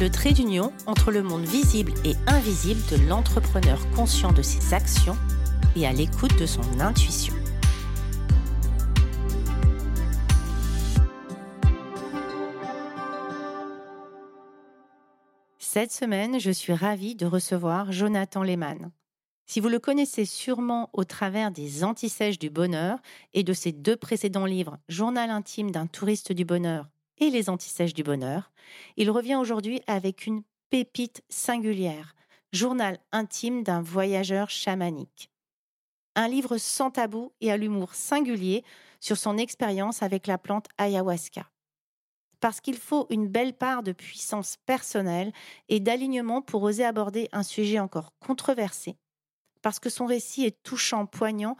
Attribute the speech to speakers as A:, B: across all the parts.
A: le trait d'union entre le monde visible et invisible de l'entrepreneur conscient de ses actions et à l'écoute de son intuition. Cette semaine, je suis ravie de recevoir Jonathan Lehmann. Si vous le connaissez sûrement au travers des Antisèches du bonheur et de ses deux précédents livres Journal intime d'un touriste du bonheur et Les Antisèches du bonheur, il revient aujourd'hui avec une pépite singulière, Journal intime d'un voyageur chamanique. Un livre sans tabou et à l'humour singulier sur son expérience avec la plante ayahuasca. Parce qu'il faut une belle part de puissance personnelle et d'alignement pour oser aborder un sujet encore controversé. Parce que son récit est touchant, poignant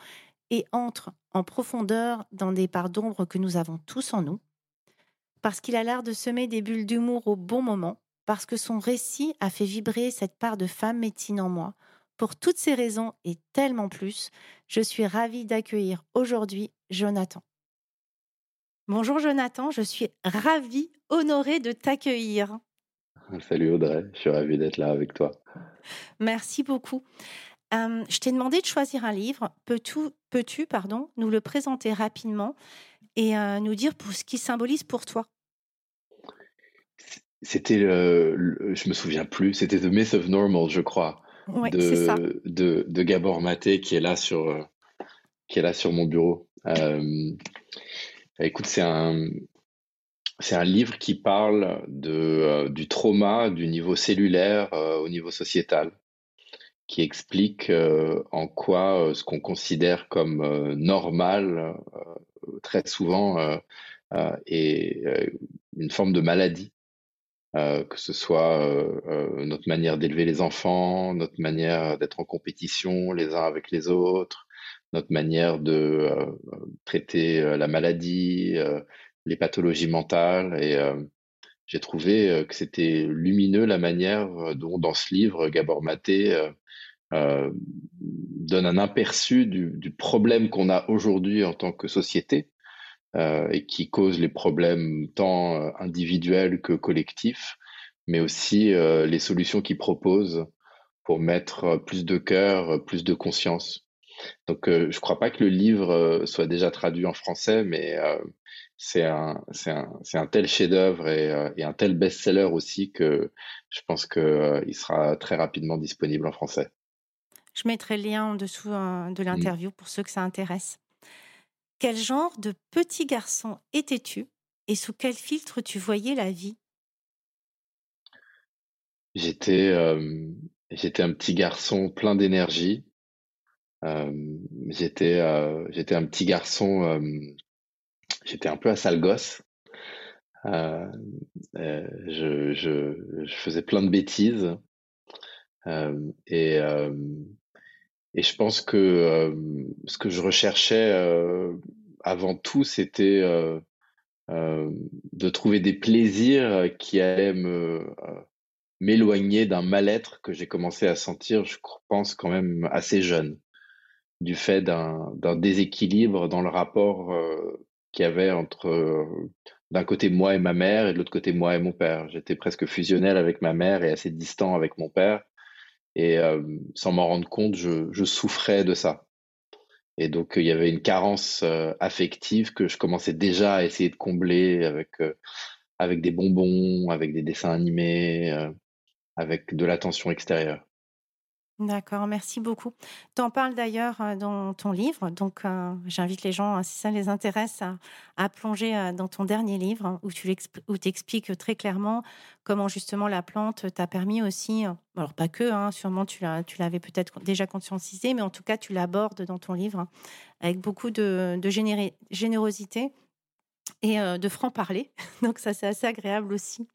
A: et entre en profondeur dans des parts d'ombre que nous avons tous en nous parce qu'il a l'art de semer des bulles d'humour au bon moment, parce que son récit a fait vibrer cette part de femme médecine en moi. Pour toutes ces raisons et tellement plus, je suis ravie d'accueillir aujourd'hui Jonathan. Bonjour Jonathan, je suis ravie, honorée de t'accueillir.
B: Salut Audrey, je suis ravie d'être là avec toi.
A: Merci beaucoup. Euh, je t'ai demandé de choisir un livre. Peux-tu, peux-tu pardon, nous le présenter rapidement? Et euh, nous dire pour ce qui symbolise pour toi.
B: C'était, je me souviens plus, c'était The Myth of Normal, je crois, de, de, de, Gabor Maté qui est là sur, euh, qui est là sur mon bureau. Euh, écoute, c'est un, c'est un livre qui parle de, du trauma du niveau cellulaire au niveau sociétal, qui explique en quoi ce qu'on considère comme normal très souvent euh, euh, est euh, une forme de maladie. que ce soit notre manière d'élever les enfants, notre manière d'être en compétition les uns avec les autres, notre manière de traiter la maladie, les pathologies mentales. Et j'ai trouvé que c'était lumineux la manière dont, dans ce livre, Gabor Maté donne un aperçu du, du problème qu'on a aujourd'hui en tant que société euh, et qui cause les problèmes tant euh, individuels que collectifs, mais aussi euh, les solutions qu'il propose pour mettre plus de cœur, plus de conscience. Donc, je ne crois pas que le livre soit déjà traduit en français, mais c'est un, un, un, tel chef-d'œuvre et, et, un tel best-seller aussi que je pense qu'il sera très rapidement disponible en français.
A: Je mettrai le lien en dessous de mmh. l'interview pour ceux que ça intéresse. Quel genre de petit garçon étais-tu et sous quel filtre tu voyais la vie?
B: J'étais j'étais un petit garçon plein d'énergie. j'étais j'étais un petit garçon j'étais un peu un sale gosse. je, je, je, faisais plein de bêtises et et je pense que euh, ce que je recherchais euh, avant tout, c'était euh, de trouver des plaisirs qui allaient m'éloigner d'un mal-être que j'ai commencé à sentir, je pense quand même assez jeune, du fait d'un déséquilibre dans le rapport qu'il y avait entre d'un côté moi et ma mère et de l'autre côté moi et mon père. J'étais presque fusionnel avec ma mère et assez distant avec mon père. Et euh, sans m'en rendre compte, je, souffrais de ça. Et donc, il y avait une carence euh, affective que je commençais déjà à essayer de combler euh, avec des bonbons, avec des dessins animés, avec de l'attention extérieure.
A: D'accord, merci beaucoup. Tu en parles d'ailleurs euh, dans ton livre, donc euh, j'invite les gens, si ça les intéresse, à, plonger euh, dans ton dernier livre où tu expliques très clairement comment justement la plante t'a permis aussi, alors pas que, hein, sûrement tu l'avais peut-être déjà conscientisé, mais en tout cas tu l'abordes dans ton livre avec beaucoup de, générosité et de franc-parler. Donc ça c'est assez agréable aussi.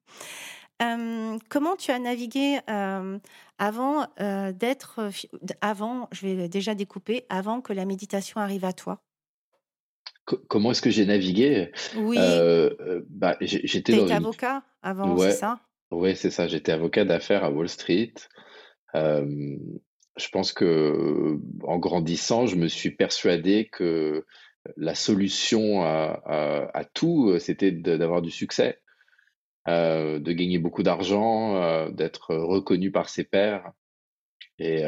A: Comment tu as navigué avant d'être, avant, je vais déjà découper, avant que la méditation arrive à toi?
B: Comment est-ce que j'ai navigué?
A: Oui.
B: bah, j'étais
A: avocat avant, c'est ça?
B: Oui, c'est ça. J'étais avocat d'affaires à Wall Street. je pense que en grandissant, je me suis persuadé que la solution à, tout, c'était d'avoir du succès, de gagner beaucoup d'argent, d'être reconnu par ses pairs. Et,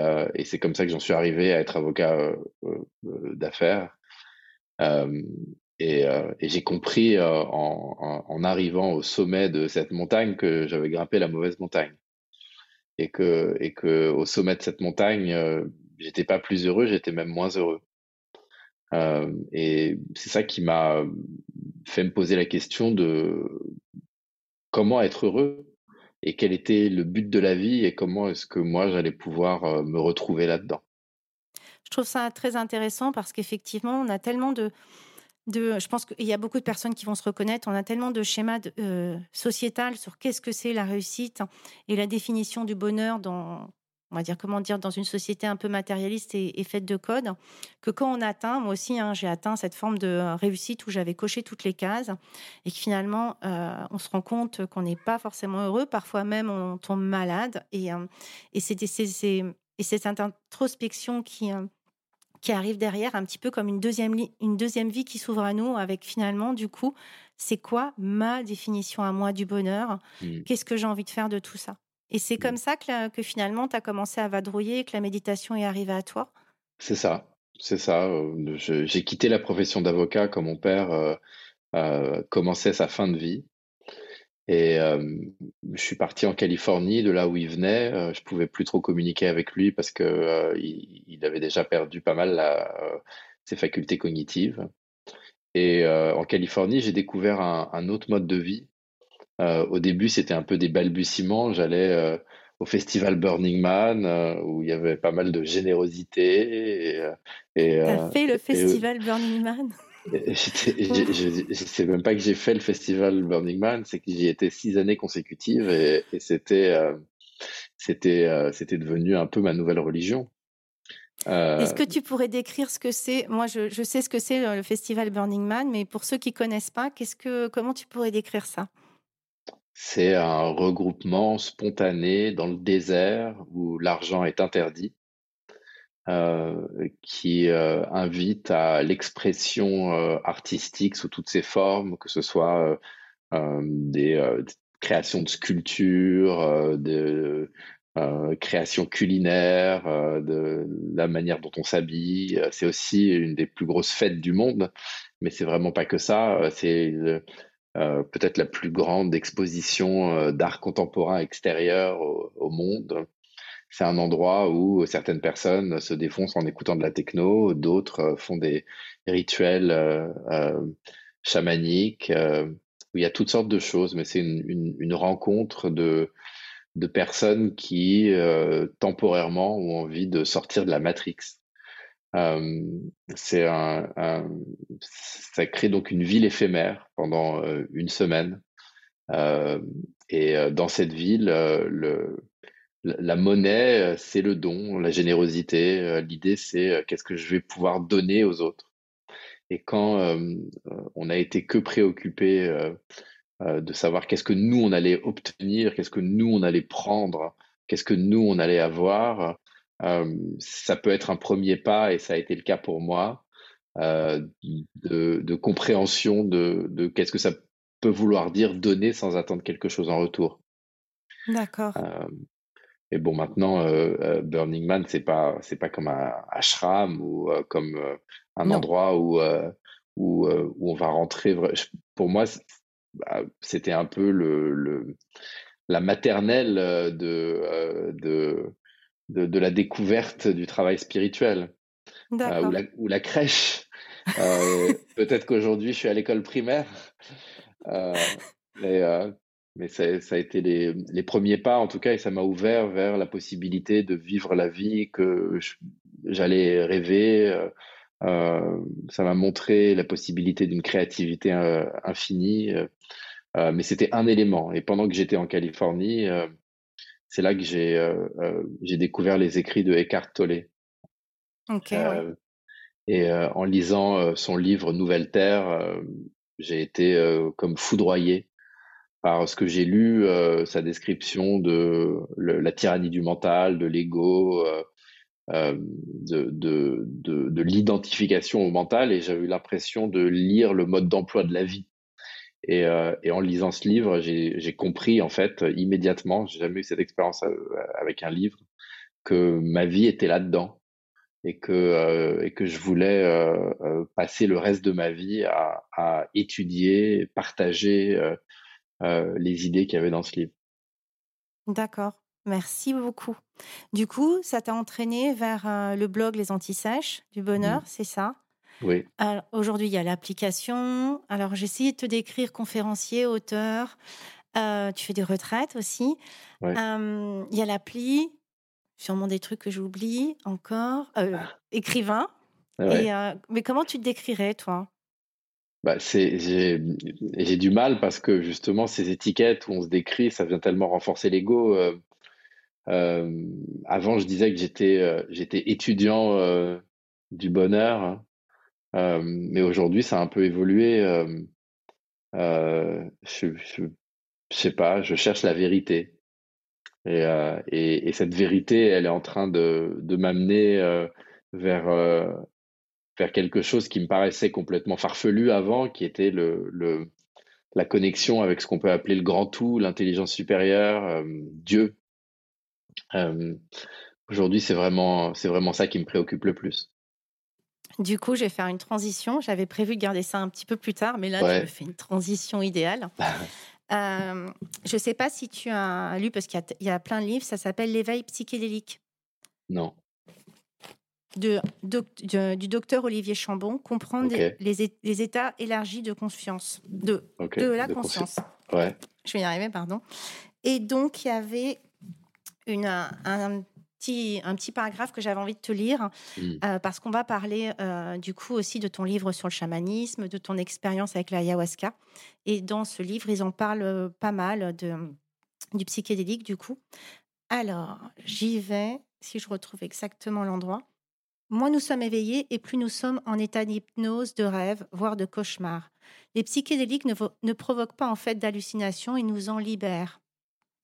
B: c'est comme ça que j'en suis arrivé à être avocat d'affaires. et, j'ai compris en, arrivant au sommet de cette montagne que j'avais grimpé la mauvaise montagne. Et que, et que au sommet de cette montagne, j'étais pas plus heureux, j'étais même moins heureux. Euh, et c'est ça qui m'a fait me poser la question de comment être heureux et quel était le but de la vie et comment est-ce que moi j'allais pouvoir euh, me retrouver là-dedans.
A: Je trouve ça très intéressant parce qu'effectivement, on a tellement de, de, je pense qu'il y a beaucoup de personnes qui vont se reconnaître. On a tellement de schémas de, euh, sociétal sur qu'est-ce que c'est la réussite et la définition du bonheur dans, on va dire comment dire, dans une société un peu matérialiste et, faite de code, que quand on atteint, moi aussi, hein, j'ai atteint cette forme de euh, réussite où j'avais coché toutes les cases et que finalement, euh, on se rend compte qu'on n'est pas forcément heureux, parfois même on tombe malade et, euh, et c'est cette introspection qui qui arrive derrière, un petit peu comme une deuxième, une deuxième vie qui s'ouvre à nous, avec finalement, du coup, c'est quoi ma définition à moi du bonheur? Mmh. Qu'est-ce que j'ai envie de faire de tout ça? Et c'est comme ça que, que finalement, tu as commencé à vadrouiller et que la méditation est arrivée à toi?
B: C'est ça, c'est ça. J'ai quitté la profession d'avocat quand mon père euh, commençait sa fin de vie. Et je suis parti en Californie, de là où il venait. je pouvais plus trop communiquer avec lui parce que il, avait déjà perdu pas mal ses facultés cognitives. Et en Californie, j'ai découvert un, autre mode de vie au début, c'était un peu des balbutiements. J'allais euh, au festival Burning Man euh, où il y avait pas mal de générosité.
A: Et, T'as fait le festival Burning Man?
B: je sais même pas que j'ai fait le festival Burning Man, c'est que j'y étais six années consécutives et, c'était c'était c'était devenu un peu ma nouvelle religion.
A: Est-ce que tu pourrais décrire ce que c'est? Moi, je, je, sais ce que c'est le festival Burning Man, mais pour ceux qui connaissent pas, qu'est-ce que comment tu pourrais décrire ça?
B: C'est un regroupement spontané dans le désert où l'argent est interdit, euh, qui euh, invite à l'expression euh, artistique sous toutes ses formes, que ce soit des créations de sculptures, de créations culinaires, de la manière dont on s'habille. C'est aussi une des plus grosses fêtes du monde, mais c'est vraiment pas que ça. C'est euh, peut-être la plus grande exposition euh, d'art contemporain extérieur au, monde. C'est un endroit où certaines personnes se défoncent en écoutant de la techno, d'autres euh, font des rituels chamaniques, où il y a toutes sortes de choses, mais c'est une, rencontre de, de personnes qui temporairement ont envie de sortir de la matrix. C'est un, ça crée donc une ville éphémère pendant une semaine. Et dans cette ville, le, la monnaie, c'est le don, la générosité. L'idée, c'est qu'est-ce que je vais pouvoir donner aux autres. Et quand on a été que préoccupé de savoir qu'est-ce que nous on allait obtenir, qu'est-ce que nous on allait prendre, qu'est-ce que nous on allait avoir, ça peut être un premier pas, et ça a été le cas pour moi, euh, de, compréhension de, qu'est-ce que ça peut vouloir dire donner sans attendre quelque chose en retour.
A: D'accord.
B: Euh, et bon, maintenant, Burning Man, c'est pas c'est pas comme un ashram ou comme un endroit où, où, où on va rentrer. Pour moi, bah, c'était un peu le, le la maternelle de, de de, la découverte du travail spirituel euh, ou, la, crèche. Euh, peut-être qu'aujourd'hui je suis à l'école primaire, euh, mais, ça, a été les, premiers pas en tout cas et ça m'a ouvert vers la possibilité de vivre la vie que j'allais rêver. ça m'a montré la possibilité d'une créativité infinie. mais c'était un élément. Et pendant que j'étais en Californie, c'est là que j'ai découvert les écrits de Eckhart Tolle. Et en lisant son livre Nouvelle Terre, j'ai été comme foudroyé par ce que j'ai lu, sa description de la tyrannie du mental, de l'ego, de, de, de, de l'identification au mental, et j'avais eu l'impression de lire le mode d'emploi de la vie. Et, et, en lisant ce livre, j'ai compris en fait immédiatement, j'ai jamais eu cette expérience avec un livre, que ma vie était là-dedans et que, euh, et que je voulais euh, euh, passer le reste de ma vie à, à étudier, partager les idées qu'il y avait dans ce livre.
A: D'accord. Merci beaucoup. Du coup, ça t'a entraîné vers le blog Les Antisèches du Bonheur, mmh. c'est ça?
B: Oui.
A: Aujourd'hui, il y a l'application. Alors, j'ai essayé de te décrire conférencier, auteur. tu fais des retraites aussi. Il y a l'appli sûrement des trucs que j'oublie encore. Euh, ah. écrivain. Et, euh, mais comment tu te décrirais, toi?
B: Bah, j'ai, du mal parce que justement, ces étiquettes où on se décrit, ça vient tellement renforcer l'ego. Euh, avant, je disais que j'étais, j'étais étudiant du bonheur, hein. mais aujourd'hui, ça a un peu évolué. je, je, je sais pas, je cherche la vérité. Euh, et, et, cette vérité, elle est en train de, m'amener euh, vers, euh, quelque chose qui me paraissait complètement farfelu avant, qui était la connexion avec ce qu'on peut appeler le grand tout, l'intelligence supérieure, Dieu. Aujourd'hui, c'est vraiment ça qui me préoccupe le plus.
A: Du coup, je vais faire une transition. J'avais prévu de garder ça un petit peu plus tard, mais là, me fais une transition idéale. Euh, je ne sais pas si tu as lu, parce qu'il y, a plein de livres, ça s'appelle L'éveil psychédélique.
B: Non.
A: De, du docteur Olivier Chambon, comprendre les, états élargis de conscience, de, de la conscience.
B: Ouais.
A: Je vais y arriver, pardon. Et donc, il y avait une, un, un petit paragraphe que j'avais envie de te lire, mmh. euh, parce qu'on va parler euh, du coup aussi de ton livre sur le chamanisme, de ton expérience avec l'ayahuasca. Et dans ce livre, ils en parlent euh, pas mal de, du psychédélique, du coup. Alors, j'y vais, si je retrouve exactement l'endroit. Moins nous sommes éveillés et plus nous sommes en état d'hypnose, de rêve, voire de cauchemar. Les psychédéliques ne, ne provoquent pas en fait d'hallucinations, ils nous en libèrent.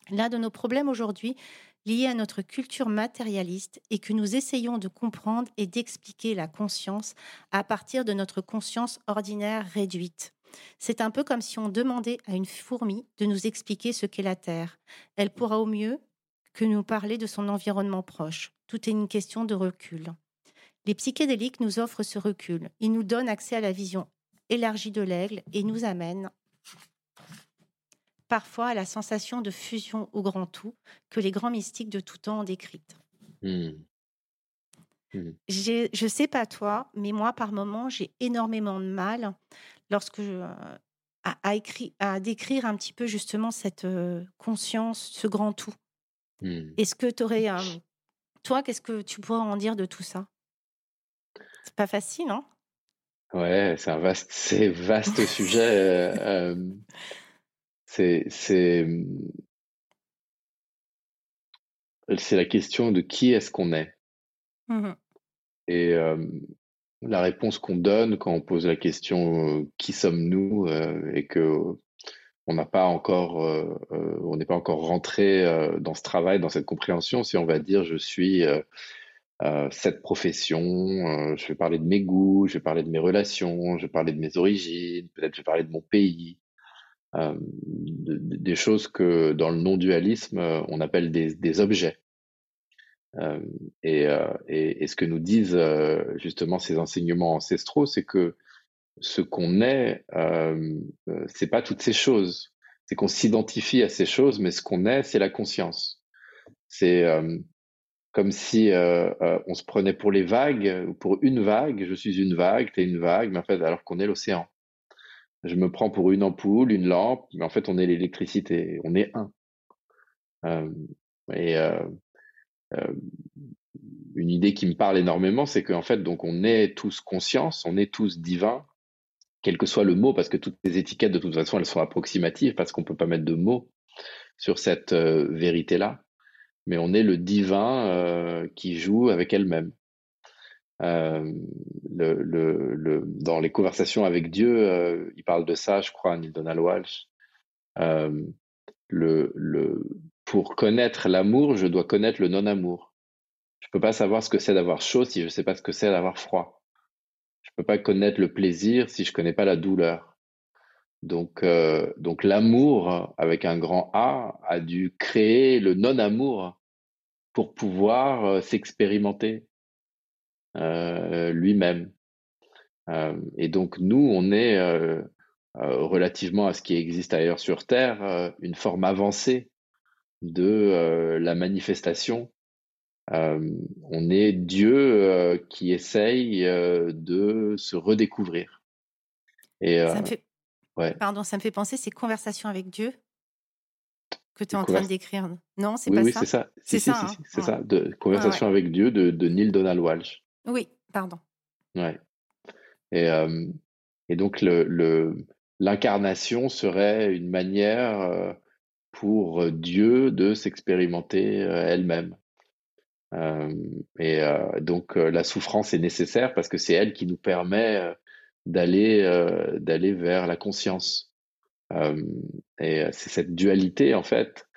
A: L'un de nos problèmes aujourd'hui, liées à notre culture matérialiste et que nous essayons de comprendre et d'expliquer la conscience à partir de notre conscience ordinaire réduite. C'est un peu comme si on demandait à une fourmi de nous expliquer ce qu'est la Terre. Elle pourra au mieux que nous parler de son environnement proche. Tout est une question de recul. Les psychédéliques nous offrent ce recul. Ils nous donnent accès à la vision élargie de l'aigle et nous amènent parfois à la sensation de fusion au grand tout que les grands mystiques de tout temps ont décrite. Mmh. Mmh. Je ne sais pas toi, mais moi, par moments, j'ai énormément de mal lorsque je, euh, à, écrit, à, décrire un petit peu justement cette euh, conscience, ce grand tout. Mmh. Est-ce que tu aurais... toi, qu'est-ce que tu pourrais en dire de tout ça? C'est pas facile, non
B: Ouais, c'est un vaste, c'est vaste sujet. Euh, c'est c'est c'est la question de qui est-ce qu'on est. Mmh et la réponse qu'on donne quand on pose la question qui sommes-nous et que on n'a pas encore on n'est pas encore rentré dans ce travail, dans cette compréhension, si on va dire je suis cette profession, je vais parler de mes goûts, je vais parler de mes relations, je vais parler de mes origines, peut-être je vais parler de mon pays, euh, des choses que dans le non-dualisme, euh, on appelle des, objets. Euh, et, ce que nous disent justement ces enseignements ancestraux, c'est que ce qu'on est, euh, c'est pas toutes ces choses. C'est qu'on s'identifie à ces choses, mais ce qu'on est, c'est la conscience. C'est comme si on se prenait pour les vagues, ou pour une vague. Je suis une vague, tu es une vague, mais en fait, alors qu'on est l'océan je me prends pour une ampoule, une lampe, mais en fait, on est l'électricité, on est un. Euh, et euh, euh, une idée qui me parle énormément, c'est qu'en fait, donc, on est tous conscience, on est tous divins, quel que soit le mot, parce que toutes les étiquettes, de toute façon, elles sont approximatives, parce qu'on ne peut pas mettre de mots sur cette vérité-là. Mais on est le divin qui joue avec elle-même. Euh, dans les conversations avec Dieu, il parle de ça, je crois, Neil Donald Walsh. le, pour connaître l'amour, je dois connaître le non-amour. Je ne peux pas savoir ce que c'est d'avoir chaud si je ne sais pas ce que c'est d'avoir froid. Je peux pas connaître le plaisir si je connais pas la douleur. Donc, euh, l'amour avec un grand A a dû créer le non-amour pour pouvoir euh, s'expérimenter euh, lui-même. et donc nous, on est relativement à ce qui existe ailleurs sur Terre, une forme avancée de la manifestation on est Dieu qui essaye de se redécouvrir.
A: Et, ça me fait... Pardon, ça me fait penser ces conversations avec Dieu que tu es en train de décrire. Non, c'est pas
B: oui, ça? c'est ça. C'est ça. Hein? c'est ça. De conversation avec Dieu de, de, Neil Donald Walsh.
A: Oui, pardon.
B: Ouais. Et, et donc le l'incarnation serait une manière pour Dieu de s'expérimenter elle-même. Et donc la souffrance est nécessaire parce que c'est elle qui nous permet d'aller d'aller vers la conscience. et c'est cette dualité en fait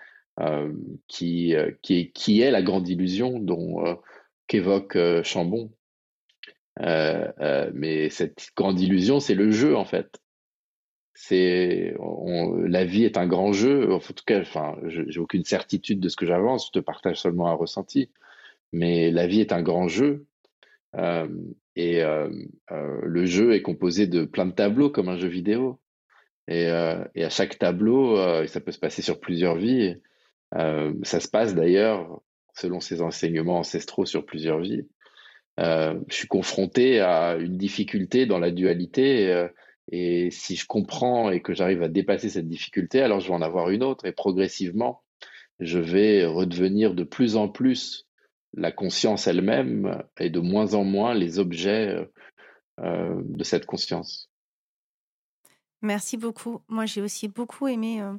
B: qui, qui, est, qui est la grande illusion dont qu'évoque Chambon. mais cette grande illusion, c'est le jeu en fait. C'est la vie est un grand jeu. En tout cas, enfin, j'ai aucune certitude de ce que j'avance. Je te partage seulement un ressenti mais la vie est un grand jeu. Euh, et euh, euh, le jeu est composé de plein de tableaux comme un jeu vidéo. Et, et à chaque tableau, ça peut se passer sur plusieurs vies. ça se passe d'ailleurs, selon ses enseignements ancestraux, sur plusieurs vies. je suis confronté à une difficulté dans la dualité. et si je comprends et que j'arrive à dépasser cette difficulté, alors je vais en avoir une autre. Et progressivement, je vais redevenir de plus en plus la conscience elle-même et de moins en moins les objets euh, euh, de cette conscience.
A: Merci beaucoup. Moi, j'ai aussi beaucoup aimé, euh,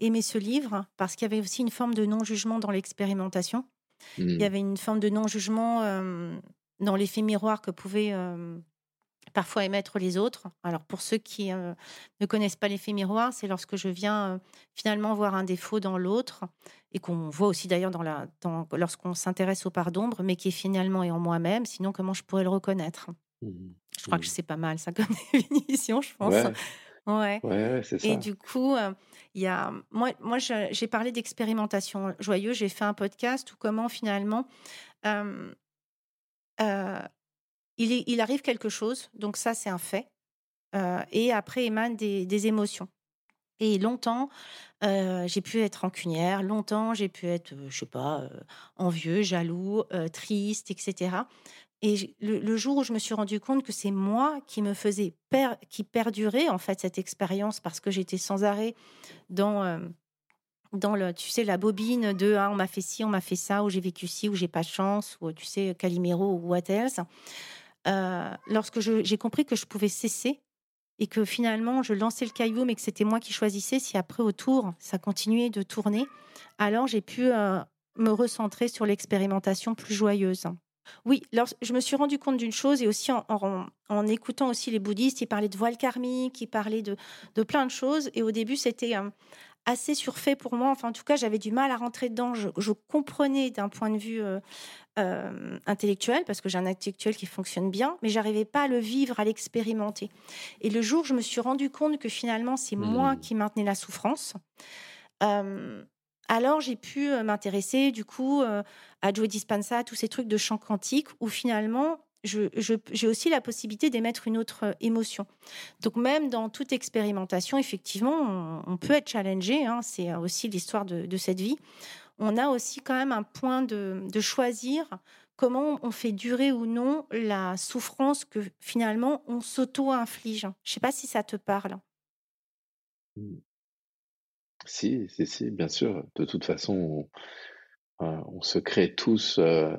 A: aimé ce livre parce qu'il y avait aussi une forme de non-jugement dans l'expérimentation. Il y mmh. avait une forme de non-jugement dans l'effet miroir que pouvait parfois émettre les autres. Alors pour ceux qui euh, ne connaissent pas l'effet miroir, c'est lorsque je viens finalement voir un défaut dans l'autre et qu'on voit aussi d'ailleurs dans la, lorsqu'on s'intéresse aux parts d'ombre, mais qui est finalement est en moi-même. Sinon, comment je pourrais le reconnaître? Mmh Je crois que mmh. c'est pas mal ça comme définition, je pense.
B: Ouais. Ouais. c'est ça.
A: Et du coup, euh, il y a moi, moi j'ai parlé d'expérimentation joyeuse. J'ai fait un podcast où comment finalement il, arrive quelque chose, donc ça c'est un fait, euh, et après émanent des, émotions. Et longtemps, euh, j'ai pu être rancunière, longtemps j'ai pu être, euh, je sais pas, envieux, jaloux, triste, etc. Et le, jour où je me suis rendu compte que c'est moi qui me faisais qui perdurait en fait cette expérience parce que j'étais sans arrêt dans dans le, tu sais, la bobine de ah, on m'a fait ci, on m'a fait ça, ou j'ai vécu ci, ou j'ai pas de chance, ou tu sais, Calimero ou what else. Euh, lorsque j'ai compris que je pouvais cesser et que finalement je lançais le caillou, mais que c'était moi qui choisissais, si après autour ça continuait de tourner, alors j'ai pu euh, me recentrer sur l'expérimentation plus joyeuse. Oui, alors, je me suis rendu compte d'une chose et aussi en, écoutant aussi les bouddhistes, ils parlaient de voile karmique, ils parlaient de, de plein de choses. Et au début, c'était euh, assez surfait pour moi. Enfin, en tout cas, j'avais du mal à rentrer dedans. Je, comprenais d'un point de vue euh, euh, intellectuel, parce que j'ai un intellectuel qui fonctionne bien, mais j'arrivais pas à le vivre, à l'expérimenter. Et le jour où je me suis rendu compte que finalement, c'est moi mmh. qui maintenais la souffrance, euh, alors j'ai pu m'intéresser du coup à Joe Dispenza, à tous ces trucs de chant quantique, où finalement j'ai aussi la possibilité d'émettre une autre euh, émotion. Donc même dans toute expérimentation, effectivement, on, peut être challengé. Hein, c'est aussi l'histoire de, cette vie. On a aussi quand même un point de, choisir comment on fait durer ou non la souffrance que finalement on s'auto-inflige. Je ne sais pas si ça te parle.
B: Si, si, si, bien sûr. De toute façon, euh, on se crée tous euh,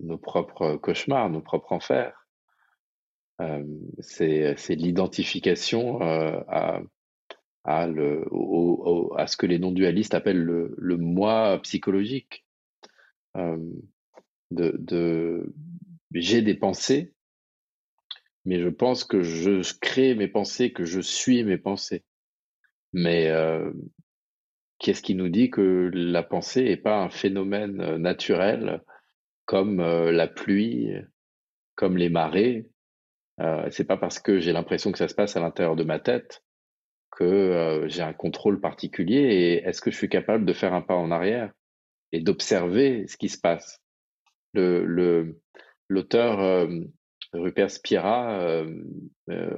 B: nos propres cauchemars, nos propres enfers. c'est l'identification à, ce que les non-dualistes appellent le, moi psychologique. de j'ai des pensées, mais je pense que je crée mes pensées, que je suis mes pensées. Mais qu'est-ce qui nous dit que la pensée n'est pas un phénomène naturel comme la pluie, comme les marées euh, C'est pas parce que j'ai l'impression que ça se passe à l'intérieur de ma tête que j'ai un contrôle particulier. Et est-ce que je suis capable de faire un pas en arrière et d'observer ce qui se passe? L'auteur Rupert Spira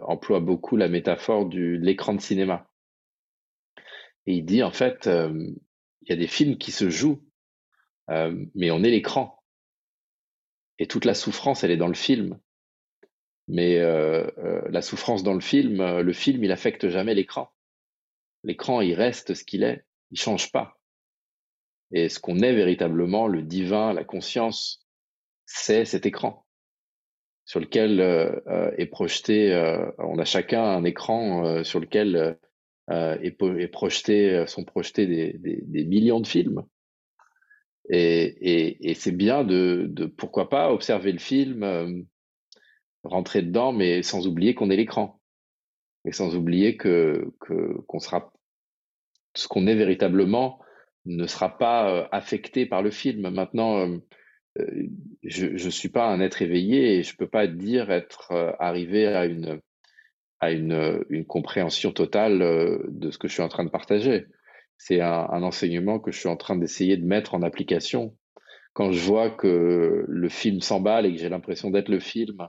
B: emploie beaucoup la métaphore de l'écran de cinéma. Et il dit, en fait, il y a des films qui se jouent, mais on est l'écran. Et toute la souffrance, elle est dans le film. Mais la souffrance dans le film, le film, il affecte jamais l'écran. L'écran, il reste ce qu'il est, il change pas. Et ce qu'on est véritablement, le divin, la conscience, c'est cet écran sur lequel est projeté, on a chacun un écran sur lequel euh, et, et euh, sont projetés des, des, millions de films. Et, et, c'est bien de, de, pourquoi pas, observer le film, euh, rentrer dedans, mais sans oublier qu'on est l'écran. Et sans oublier que qu'on sera ce qu'on est véritablement ne sera pas affecté par le film. Maintenant, je ne suis pas un être éveillé et je peux pas dire être arrivé à une à une, une, compréhension totale euh, de ce que je suis en train de partager. C'est un, un, enseignement que je suis en train d'essayer de mettre en application. Quand je vois que le film s'emballe et que j'ai l'impression d'être le film,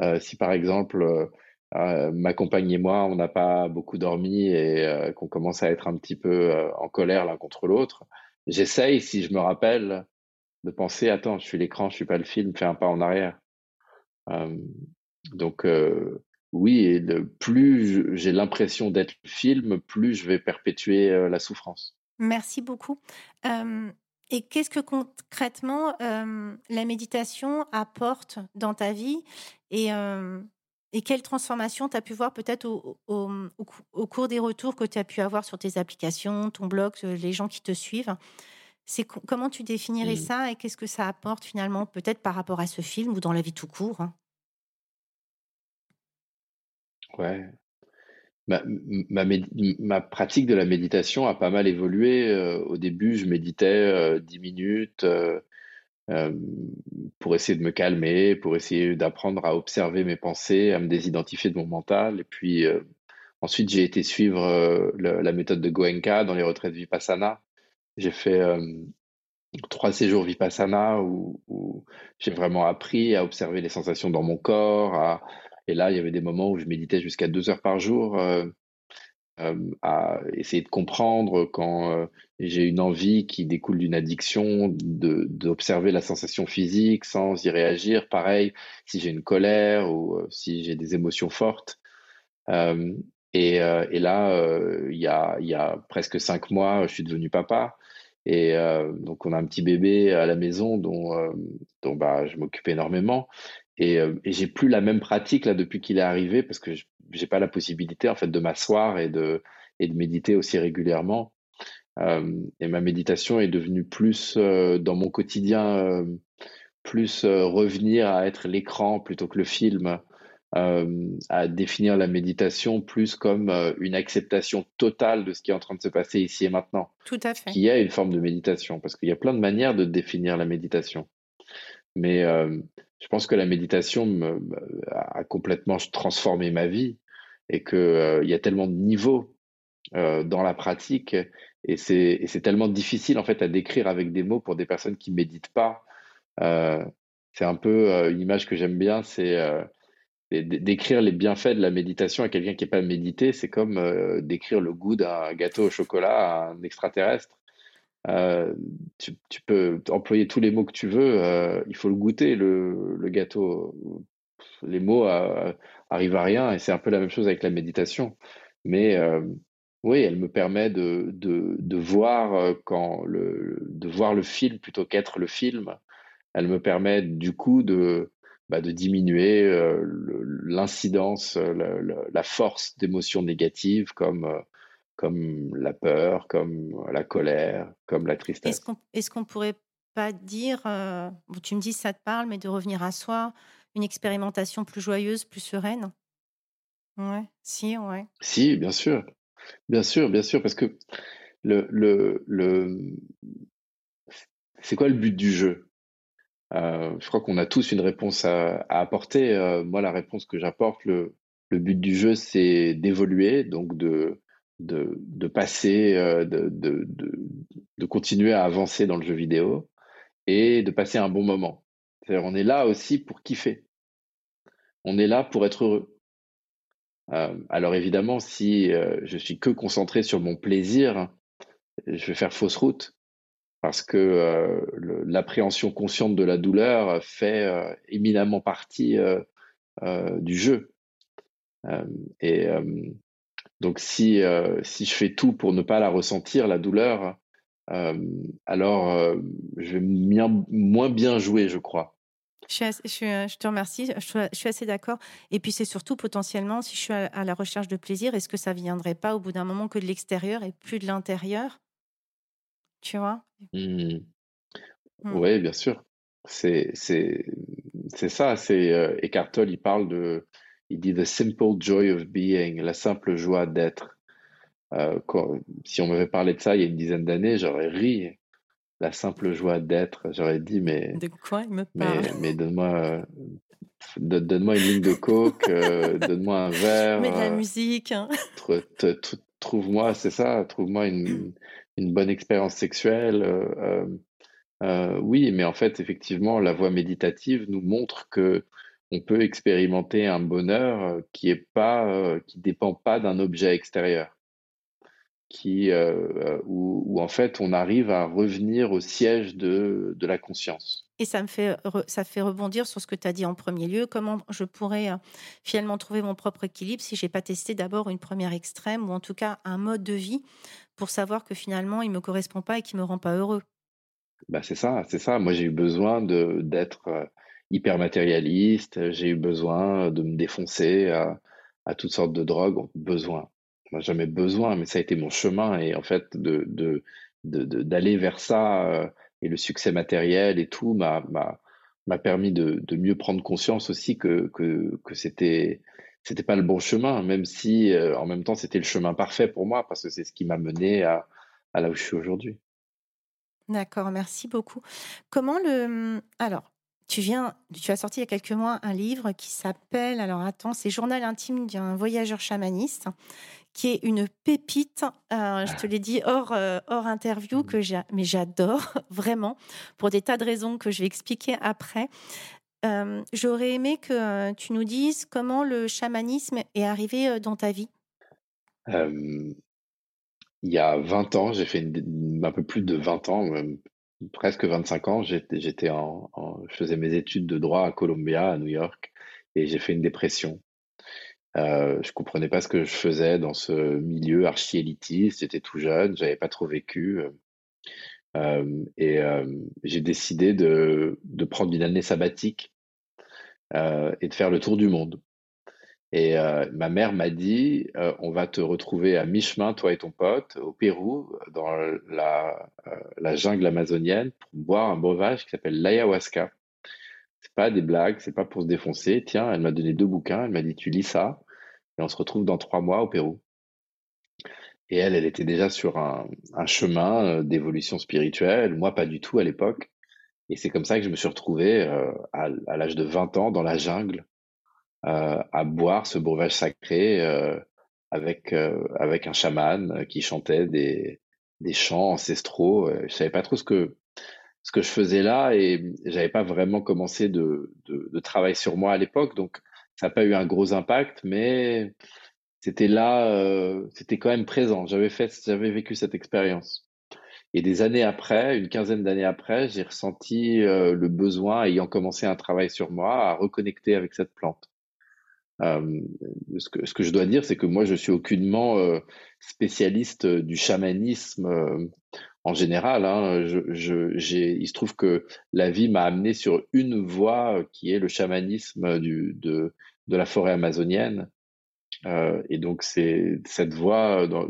B: euh, si par exemple euh, euh, ma compagne et moi, on n'a pas beaucoup dormi et euh, qu'on commence à être un petit peu en colère l'un contre l'autre, j'essaye, si je me rappelle, de penser, attends, je suis l'écran, je suis pas le film, fais un pas en arrière. donc, oui, et plus j'ai l'impression d'être le film, plus je vais perpétuer la souffrance.
A: Merci beaucoup. et qu'est-ce que concrètement la méditation apporte dans ta vie et, et quelle transformation tu as pu voir peut-être au, au, cours des retours que tu as pu avoir sur tes applications, ton blog, les gens qui te suivent? C'est comment tu définirais mmh. ça et qu'est-ce que ça apporte finalement peut-être par rapport à ce film ou dans la vie tout court hein?
B: Ouais. Ma, ma, pratique de la méditation a pas mal évolué. Au début, je méditais 10 euh, minutes pour essayer de me calmer, pour essayer d'apprendre à observer mes pensées, à me désidentifier de mon mental. Et puis ensuite, j'ai été suivre la méthode de Goenka dans les retraites Vipassana. J'ai fait trois séjours Vipassana où, où j'ai vraiment appris à observer les sensations dans mon corps, à, et là, il y avait des moments où je méditais jusqu'à deux heures par jour euh, euh, à essayer de comprendre quand euh, j'ai une envie qui découle d'une addiction, d'observer la sensation physique sans y réagir. Pareil, si j'ai une colère ou si j'ai des émotions fortes. Et, là, il, y a, y a presque cinq mois, je suis devenu papa. Et donc, on a un petit bébé à la maison dont, dont bah, je m'occupe énormément. Et, euh, et j'ai plus la même pratique là depuis qu'il est arrivé parce que j'ai pas la possibilité en fait de m'asseoir et de et de méditer aussi régulièrement. Euh, et ma méditation est devenue plus euh, dans mon quotidien, euh, plus revenir à être l'écran plutôt que le film, à définir la méditation plus comme une acceptation totale de ce qui est en train de se passer ici et maintenant.
A: Tout à fait.
B: Qui est une forme de méditation, parce qu'il y a plein de manières de définir la méditation. Mais je pense que la méditation a complètement transformé ma vie et qu'il euh, y a tellement de niveaux euh, dans la pratique et c'est tellement difficile en fait à décrire avec des mots pour des personnes qui méditent pas. Euh, c'est un peu une image que j'aime bien, c'est décrire les bienfaits de la méditation à quelqu'un qui n'est pas médité, c'est comme décrire le goût d'un gâteau au chocolat à un extraterrestre. Euh, tu, peux employer tous les mots que tu veux, euh, il faut le goûter, le, gâteau. Les mots euh, arrivent à rien et c'est un peu la même chose avec la méditation. Mais oui, elle me permet de, de, voir quand le, de voir le film plutôt qu'être le film. Elle me permet du coup de, bah, de diminuer l'incidence, la, force d'émotions négatives comme, comme la peur, comme la colère, comme la tristesse.
A: Est-ce qu'on pourrait pas dire, tu me dis ça te parle, mais de revenir à soi, une expérimentation plus joyeuse, plus sereine? Ouais, si, ouais.
B: Si, bien sûr. Bien sûr, bien sûr, parce que le, le, le... c'est quoi le but du jeu? Euh, Je crois qu'on a tous une réponse à, apporter. Euh, moi, la réponse que j'apporte, le, le but du jeu, c'est d'évoluer, donc de, de, de passer, euh, de, de, de, continuer à avancer dans le jeu vidéo et de passer un bon moment. C'est-à-dire, on est là aussi pour kiffer. On est là pour être heureux. Euh, alors évidemment, si euh, je suis que concentré sur mon plaisir, je vais faire fausse route parce que euh, l'appréhension consciente de la douleur fait éminemment partie du jeu. et donc si, si je fais tout pour ne pas la ressentir, la douleur, alors je vais moins bien jouer, je crois.
A: Je, te remercie, je, suis assez d'accord. Et puis c'est surtout potentiellement, si je suis à, la recherche de plaisir, est-ce que ça viendrait pas au bout d'un moment que de l'extérieur et plus de l'intérieur? Tu vois? Mmh.
B: mmh. Oui, bien sûr. C'est ça. C'est euh, Eckhart Tolle, il parle de, il dit the simple joy of being, la simple joie d'être. Euh, si on m'avait parlé de ça il y a une dizaine d'années, j'aurais ri la simple joie d'être. J'aurais dit, mais.
A: De quoi il me parle?
B: Mais, donne-moi. donne-moi une ligne de coke, euh, donne-moi un verre.
A: Mais de la euh, musique. Hein.
B: Trouve-moi, c'est ça, trouve-moi une, une, bonne expérience sexuelle. Euh, oui, mais en fait, effectivement, la voie méditative nous montre que on peut expérimenter un bonheur qui est pas, qui dépend pas d'un objet extérieur qui, euh, euh, où, en fait on arrive à revenir au siège de, de la conscience.
A: Et ça me fait, ça fait rebondir sur ce que tu as dit en premier lieu. Comment je pourrais euh, finalement trouver mon propre équilibre si j'ai pas testé d'abord une première extrême ou en tout cas un mode de vie pour savoir que finalement il me correspond pas et qui me rend pas heureux?
B: Bah c'est ça, c'est ça. Moi j'ai eu besoin de d'être hyper matérialiste. J'ai eu besoin de me défoncer à, à toutes sortes de drogues. Besoin n'a jamais besoin, mais ça a été mon chemin et en fait de de d'aller vers ça euh, et le succès matériel et tout m'a m'a permis de, mieux prendre conscience aussi que que que c'était c'était pas le bon chemin, même si euh, en même temps c'était le chemin parfait pour moi parce que c'est ce qui m'a mené à, à là où je suis aujourd'hui.
A: D'accord, merci beaucoup. Comment le alors tu viens, tu as sorti il y a quelques mois un livre qui s'appelle, alors attends, c'est Journal intime d'un voyageur chamaniste qui est une pépite. Euh, je te l'ai dit hors, euh, hors interview, que mais j'adore vraiment, pour des tas de raisons que je vais expliquer après. Euh, j'aurais aimé que tu nous dises comment le chamanisme est arrivé dans ta vie.
B: il y a 20 ans, j'ai fait un peu plus de 20 ans, presque 25 ans, j'étais en, je faisais mes études de droit à Columbia, à New York, et j'ai fait une dépression. Euh, je comprenais pas ce que je faisais dans ce milieu archi-élitiste. J'étais tout jeune, j'avais pas trop vécu. Euh, et euh, j'ai décidé de, de, prendre une année sabbatique euh, et de faire le tour du monde. Et euh, ma mère m'a dit, on va te retrouver à mi-chemin, toi et ton pote, au Pérou, dans la, la jungle amazonienne, pour boire un breuvage qui s'appelle l'ayahuasca. C'est pas des blagues, c'est pas pour se défoncer. Tiens, elle m'a donné deux bouquins, elle m'a dit tu lis ça, et on se retrouve dans trois mois au Pérou. Et elle, elle était déjà sur un, chemin euh, d'évolution spirituelle, moi pas du tout à l'époque. Et c'est comme ça que je me suis retrouvé euh, à, l'âge de 20 ans dans la jungle euh, à boire ce breuvage sacré avec avec un chaman qui chantait des des chants ancestraux. Je savais pas trop ce que ce que je faisais là et j'avais pas vraiment commencé de, de, de travail sur moi à l'époque, donc ça n'a pas eu un gros impact, mais c'était là, euh, c'était quand même présent. J'avais fait, j'avais vécu cette expérience. Et des années après, une quinzaine d'années après, j'ai ressenti euh, le besoin, ayant commencé un travail sur moi, à reconnecter avec cette plante. Euh, ce, que, je dois dire, c'est que moi, je suis aucunement spécialiste du chamanisme en général. Hein, il se trouve que la vie m'a amené sur une voie qui est le chamanisme de, la forêt amazonienne. Euh, et donc, c'est cette voie dans,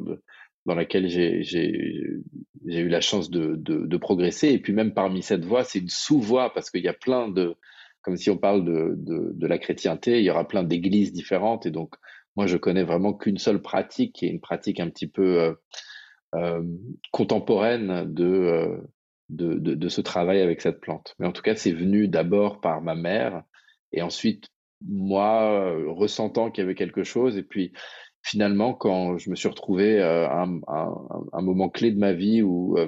B: laquelle j'ai, eu la chance de, progresser. Et puis même parmi cette voie, c'est une sous-voie parce qu'il y a plein de, comme si on parle de, de, la chrétienté, il y aura plein d'églises différentes. Et donc, moi, je connais vraiment qu'une seule pratique, qui est une pratique un petit peu euh, euh, contemporaine euh, de, de, de, ce travail avec cette plante. Mais en tout cas, c'est venu d'abord par ma mère et ensuite moi ressentant qu'il y avait quelque chose. Et puis finalement, quand je me suis retrouvé à un, moment clé de ma vie où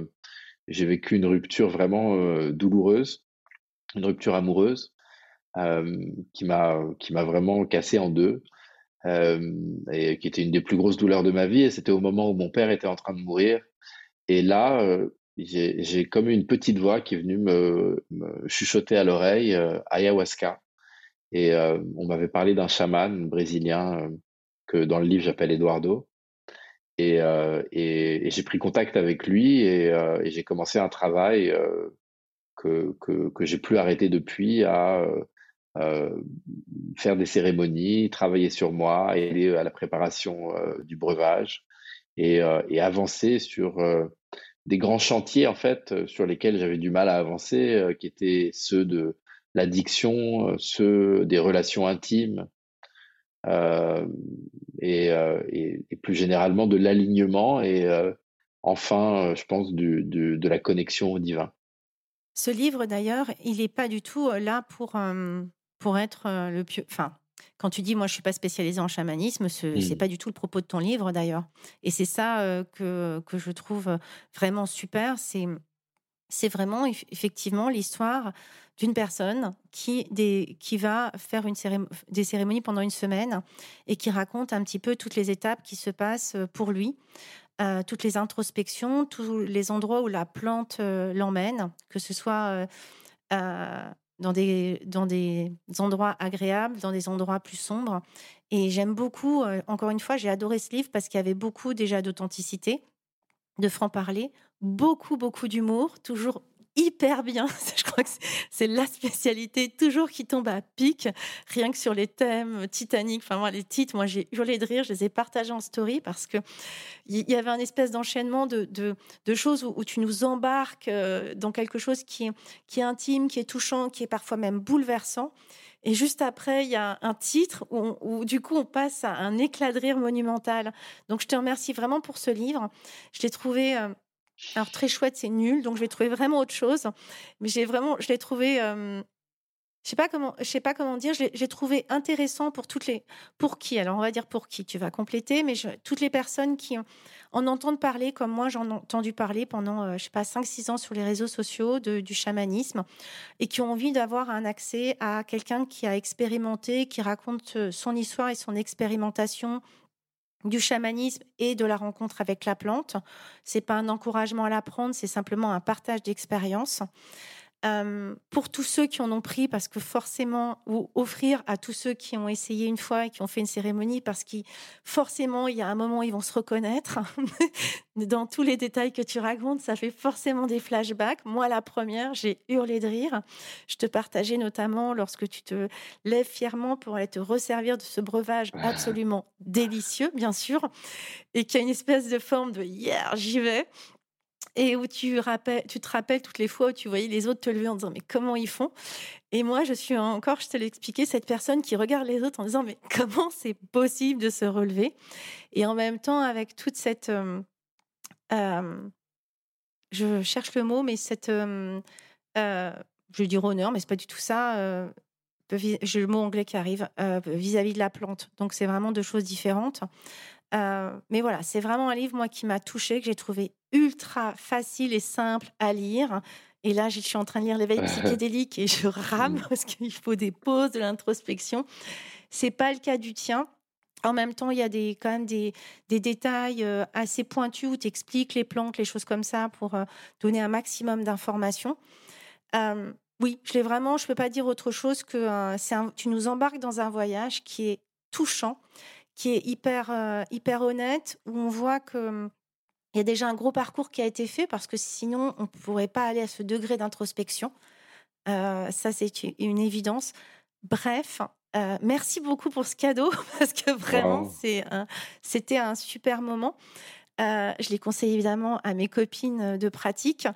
B: j'ai vécu une rupture vraiment douloureuse, une rupture amoureuse, qui m'a qui m'a vraiment cassé en deux et qui était une des plus grosses douleurs de ma vie. Et c'était au moment où mon père était en train de mourir. Et là, j'ai comme une petite voix qui est venue me, chuchoter à l'oreille ayahuasca. Et on m'avait parlé d'un chaman brésilien que dans le livre j'appelle Eduardo. Et, et, j'ai pris contact avec lui et, et j'ai commencé un travail que, que, que j'ai plus arrêté depuis à faire des cérémonies, travailler sur moi, aider à la préparation euh, du breuvage et, euh, avancer sur des grands chantiers en fait sur lesquels j'avais du mal à avancer, qui étaient ceux de l'addiction, ceux des relations intimes et, plus généralement de l'alignement et enfin, je pense, de la connexion au divin.
A: Ce livre, d'ailleurs, il n'est pas du tout là pour, pour être le plus. Enfin, quand tu dis moi je suis pas spécialisée en chamanisme, ce n'est mmh. pas du tout le propos de ton livre d'ailleurs. Et c'est ça que, que je trouve vraiment super. C'est c'est vraiment effectivement l'histoire d'une personne qui, des, qui va faire une des cérémonies pendant une semaine et qui raconte un petit peu toutes les étapes qui se passent pour lui, toutes les introspections, tous les endroits où la plante l'emmène, que ce soit dans des, dans des endroits agréables, dans des endroits plus sombres. Et j'aime beaucoup, euh, encore une fois, j'ai adoré ce livre parce qu'il y avait beaucoup déjà d'authenticité, de franc-parler, beaucoup, beaucoup d'humour, toujours hyper bien. Je crois que c'est la spécialité toujours qui tombe à pic, rien que sur les thèmes Titanic. Enfin, moi, les titres, moi, j'ai hurlé de rire. Je les ai partagés en story parce que il y avait un espèce d'enchaînement de, choses où, tu nous embarques euh, dans quelque chose qui, qui est intime, qui est touchant, qui est parfois même bouleversant. Et juste après, il y a un titre où, du coup on passe à un éclat de rire monumental. Donc je te remercie vraiment pour ce livre. Je l'ai trouvé euh, alors très chouette, c'est nul, donc je vais trouver vraiment autre chose. Mais j'ai vraiment, je l'ai trouvé, euh, je sais pas comment, je sais pas comment dire, j'ai trouvé intéressant pour toutes les, pour qui Alors on va dire pour qui, tu vas compléter, mais toutes les personnes qui en entendent parler, comme moi j'en ai entendu parler pendant, euh, je sais pas, 5-6 ans sur les réseaux sociaux du chamanisme, et qui ont envie d'avoir un accès à quelqu'un qui a expérimenté, qui raconte euh, son histoire et son expérimentation du chamanisme et de la rencontre avec la plante. C'est pas un encouragement à l'apprendre, c'est simplement un partage d'expérience. Euh, pour tous ceux qui en ont pris, parce que forcément, ou offrir à tous ceux qui ont essayé une fois et qui ont fait une cérémonie, parce qu'il forcément, il y a un moment, ils vont se reconnaître. Dans tous les détails que tu racontes, ça fait forcément des flashbacks. Moi, la première, j'ai hurlé de rire. Je te partageais notamment lorsque tu te lèves fièrement pour aller te resservir de ce breuvage absolument délicieux, bien sûr, et qui a une espèce de forme de hier, j'y vais et où tu, rappelles, tu te rappelles toutes les fois où tu voyais les autres te lever en disant mais comment ils font? Et moi, je suis encore, je te l'ai expliqué, cette personne qui regarde les autres en disant mais comment c'est possible de se relever? Et en même temps, avec toute cette... Euh, euh, je cherche le mot, mais cette... Euh, je veux dire honneur, mais c'est pas du tout ça. j'ai le mot anglais qui arrive vis-à-vis -vis de la plante. Donc c'est vraiment deux choses différentes. Euh, mais voilà, c'est vraiment un livre, moi, qui m'a touchée, que j'ai trouvé ultra facile et simple à lire. Et là, je suis en train de lire l'éveil psychédélique et je rame mm. parce qu'il faut des pauses, de l'introspection. C'est pas le cas du tien. En même temps, il y a des, quand même des, des détails euh, assez pointus où tu expliques les plantes, les choses comme ça pour euh, donner un maximum d'informations. oui, je l'ai vraiment, je peux pas dire autre chose que un, tu nous embarques dans un voyage qui est touchant, qui est hyper, euh, hyper honnête, où on voit que il y a déjà un gros parcours qui a été fait parce que sinon, on ne pourrait pas aller à ce degré d'introspection. Euh, ça, c'est une évidence. Bref, euh, merci beaucoup pour ce cadeau parce que vraiment, c'était un super moment. Euh, je les conseille évidemment à mes copines de pratique.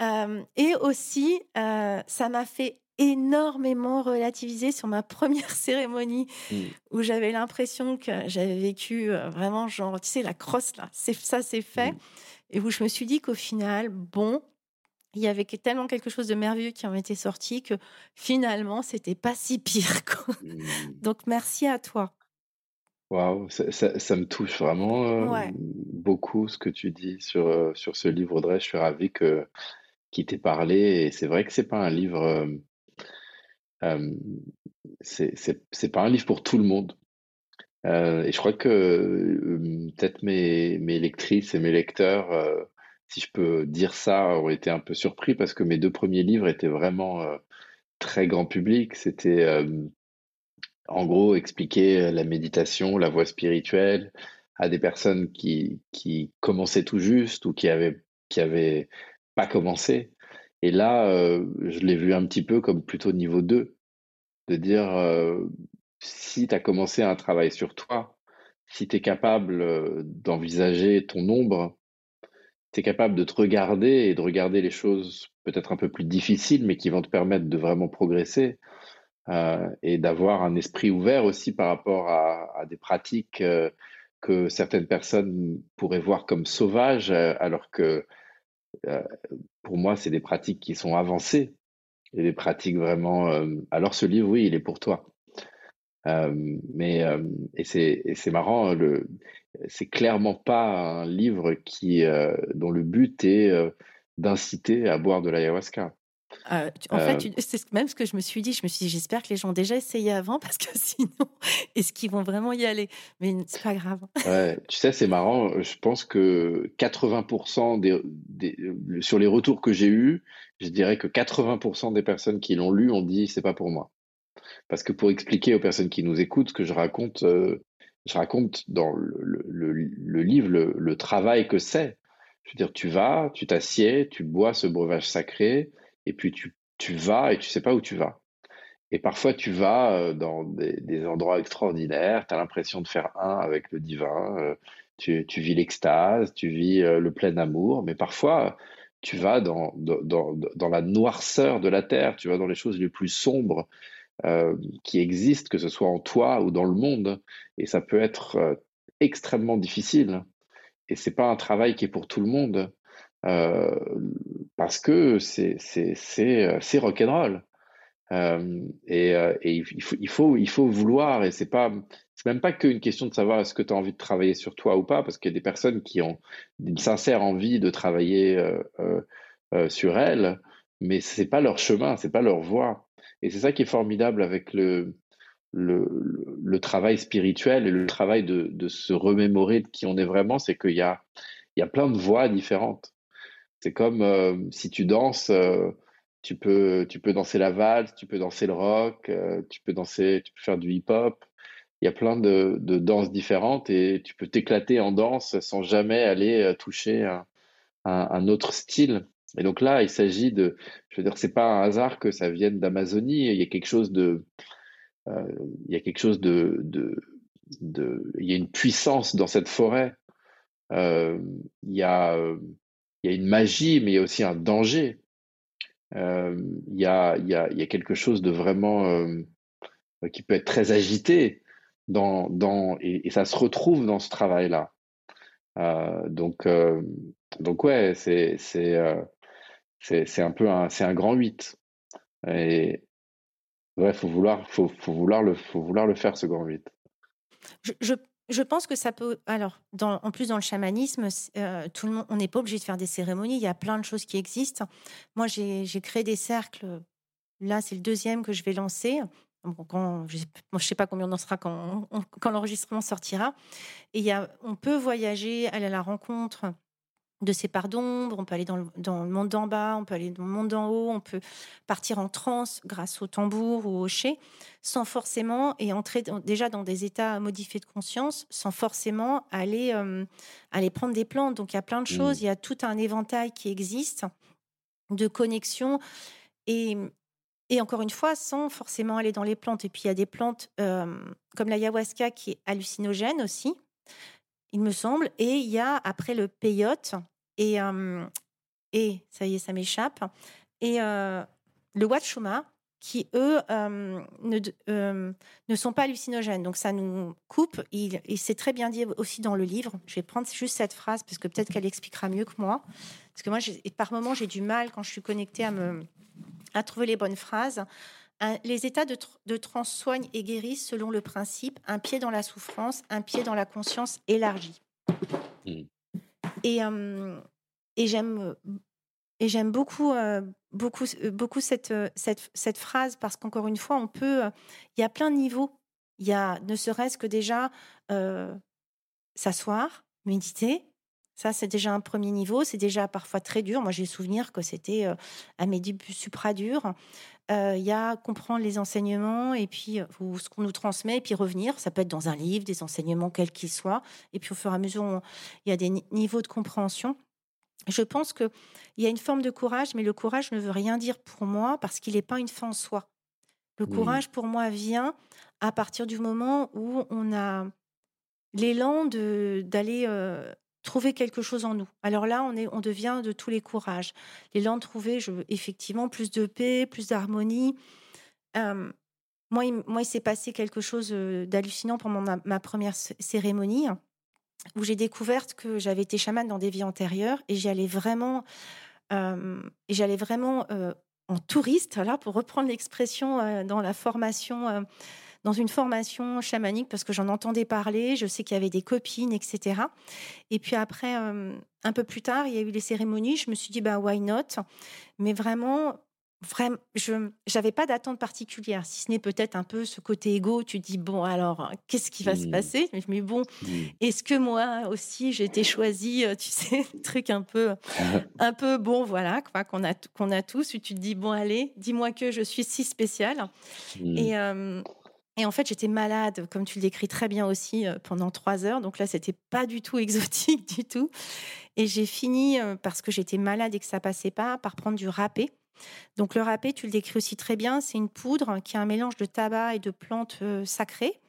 A: et aussi, ça m'a fait énormément relativiser sur ma première cérémonie mmh. où j'avais l'impression que j'avais vécu vraiment genre tu sais la crosse là c'est ça c'est fait mmh. et où je me suis dit qu'au final bon il y avait tellement quelque chose de merveilleux qui en était sorti que finalement c'était pas si pire mmh. donc merci à toi
B: Waouh, ça, me touche vraiment beaucoup ce que tu dis sur, sur ce livre Audrey. Je suis ravi que qu'il t'ait parlé. Et c'est vrai que c'est pas un livre euh, c'est pas un livre pour tout le monde. Euh, et je crois que euh, peut-être mes, mes lectrices et mes lecteurs, si je peux dire ça, ont été un peu surpris parce que mes deux premiers livres étaient vraiment très grand public. C'était en gros expliquer la méditation, la voie spirituelle à des personnes qui, qui commençaient tout juste ou qui avaient, qui avaient pas commencé. Et là, euh, je l'ai vu un petit peu comme plutôt niveau 2, de dire si tu as commencé un travail sur toi, si tu es capable d'envisager ton ombre, tu es capable de te regarder et de regarder les choses peut-être un peu plus difficiles, mais qui vont te permettre de vraiment progresser et d'avoir un esprit ouvert aussi par rapport à, des pratiques que certaines personnes pourraient voir comme sauvages, alors que pour moi, c'est des pratiques qui sont avancées et des pratiques vraiment. Euh, alors, ce livre, oui, il est pour toi. Euh, mais euh, et c'est marrant, le c'est clairement pas un livre qui dont le but est d'inciter à boire de l'ayahuasca.
A: Euh, en fait, c'est même ce que je me suis dit. Je me suis dit, j'espère que les gens ont déjà essayé avant parce que sinon, est-ce qu'ils vont vraiment y aller? Mais c'est pas grave.
B: Ouais, tu sais, c'est marrant. Je pense que 80% des, sur les retours que j'ai eus, je dirais que 80% des personnes qui l'ont lu ont dit c'est pas pour moi. Parce que pour expliquer aux personnes qui nous écoutent ce que je raconte, euh, je raconte dans le, livre le, travail que c'est. Je veux dire, tu vas, tu t'assieds, tu bois ce breuvage sacré et puis tu, tu vas et tu sais pas où tu vas. Et parfois, tu vas euh, dans des, endroits extraordinaires, tu as l'impression de faire un avec le divin, euh, tu, vis l'extase, tu vis le plein amour, mais parfois, tu vas dans, dans, dans, la noirceur de la terre, tu vas dans les choses les plus sombres qui existent, que ce soit en toi ou dans le monde, et ça peut être extrêmement difficile. Et c'est pas un travail qui est pour tout le monde. Euh, parce que c'est euh, rock'n'roll. Euh, et, euh, et il, faut, il faut il faut vouloir et c'est pas c'est même pas qu'une question de savoir est-ce que tu as envie de travailler sur toi ou pas parce qu'il y a des personnes qui ont une sincère envie de travailler euh, sur elles mais c'est pas leur chemin c'est pas leur voie et c'est ça qui est formidable avec le travail spirituel et le travail de, se remémorer de qui on est vraiment c'est qu'il y a plein de voies différentes c'est comme euh, si tu danses, euh, tu peux, danser la valse, tu peux danser le rock, euh, tu peux danser, tu peux faire du hip-hop. Il y a plein de, danses différentes et tu peux t'éclater en danse sans jamais aller toucher un, un, autre style. Et donc là, il s'agit de, je veux dire, c'est pas un hasard que ça vienne d'Amazonie. Il y a quelque chose de, il y a quelque chose de, de, de, il y a une puissance dans cette forêt. il y a il y a une magie, mais il y a aussi un danger. Euh, il, y a, il, y a, il y a quelque chose de vraiment euh, qui peut être très agité dans, dans, et, ça se retrouve dans ce travail-là. Euh, donc, donc ouais, c'est c'est c'est un peu un c'est un grand 8. Et ouais, faut vouloir faut, faut vouloir le faut vouloir le faire ce grand 8.
A: Je, je, pense que ça peut. Alors, en plus, dans le chamanisme, euh, tout le monde, on n'est pas obligé de faire des cérémonies. Il y a plein de choses qui existent. Moi, j'ai créé des cercles. Là, c'est le deuxième que je vais lancer. Quand, je ne sais pas combien on en sera quand, quand l'enregistrement sortira. Et y a, on peut voyager, aller à la rencontre de ces parts d'ombre, on peut aller dans le, monde d'en bas, on peut aller dans le monde d'en haut, on peut partir en transe grâce au tambour ou au chai, sans forcément, et entrer déjà dans des états modifiés de conscience, sans forcément aller, euh, aller prendre des plantes. Donc il y a plein de choses, mmh. il y a tout un éventail qui existe de connexions, et, et encore une fois, sans forcément aller dans les plantes. Et puis il y a des plantes euh, comme l'ayahuasca qui est hallucinogène aussi il me semble. Et il y a après le peyote et, et ça y est, ça m'échappe. Et le Wachuma, qui eux ne, ne sont pas hallucinogènes. Donc ça nous coupe. Il, et c'est très bien dit aussi dans le livre. Je vais prendre juste cette phrase parce que peut-être qu'elle expliquera mieux que moi. Parce que moi, par moments, j'ai du mal quand je suis connectée à, me, à trouver les bonnes phrases les états de, de trans soignent et guérissent selon le principe un pied dans la souffrance, un pied dans la conscience élargie. Mmh. Et, et j'aime et j'aime beaucoup, beaucoup, beaucoup cette, cette, cette phrase parce qu'encore une fois, on peut. Il y a plein de niveaux. Il y a ne serait-ce que déjà s'asseoir, méditer. Ça, c'est déjà un premier niveau. C'est déjà parfois très dur. Moi, j'ai souvenir que c'était à mes débuts supra dur il y a comprendre les enseignements et puis ce qu'on nous transmet et puis revenir. Ça peut être dans un livre, des enseignements quels qu'ils soient. Et puis au fur et à mesure, il y a des niveaux de compréhension. Je pense qu'il y a une forme de courage, mais le courage ne veut rien dire pour moi parce qu'il n'est pas une fin en soi. Le courage, pour moi, vient à partir du moment où on a l'élan d'aller trouver quelque chose en nous. Alors là, on, est, on devient de tous les courages. L'élan de trouver, effectivement, plus de paix, plus d'harmonie. moi, il, moi, il s'est passé quelque chose d'hallucinant pendant ma, première cérémonie où j'ai découvert que j'avais été chamane dans des vies antérieures et j'allais vraiment, j'allais vraiment en touriste, là, pour reprendre l'expression dans la formation dans une formation chamanique parce que j'en entendais parler, je sais qu'il y avait des copines, etc. Et puis après, euh, un peu plus tard, il y a eu les cérémonies, je me suis dit, bah, why not? Mais vraiment, vraiment, je n'avais pas d'attente particulière, si ce n'est peut-être un peu ce côté égo. Tu dis bon, alors qu'est-ce qui va se mmh. passer? Mais bon, mmh. est-ce que moi aussi j'ai été choisie euh, Tu sais, truc un peu, un peu bon, voilà, quoi, qu'on a qu'on a tous. tu te dis bon, allez, dis-moi que je suis si spéciale. Mmh. Et euh, et en fait, j'étais malade, comme tu le décris très bien aussi, euh, pendant trois heures. Donc là, c'était pas du tout exotique du tout. Et j'ai fini, euh, parce que j'étais malade et que ça passait pas, par prendre du râpé. Donc le râpé, tu le décris aussi très bien, c'est une poudre qui est un mélange de tabac et de plantes euh, sacrées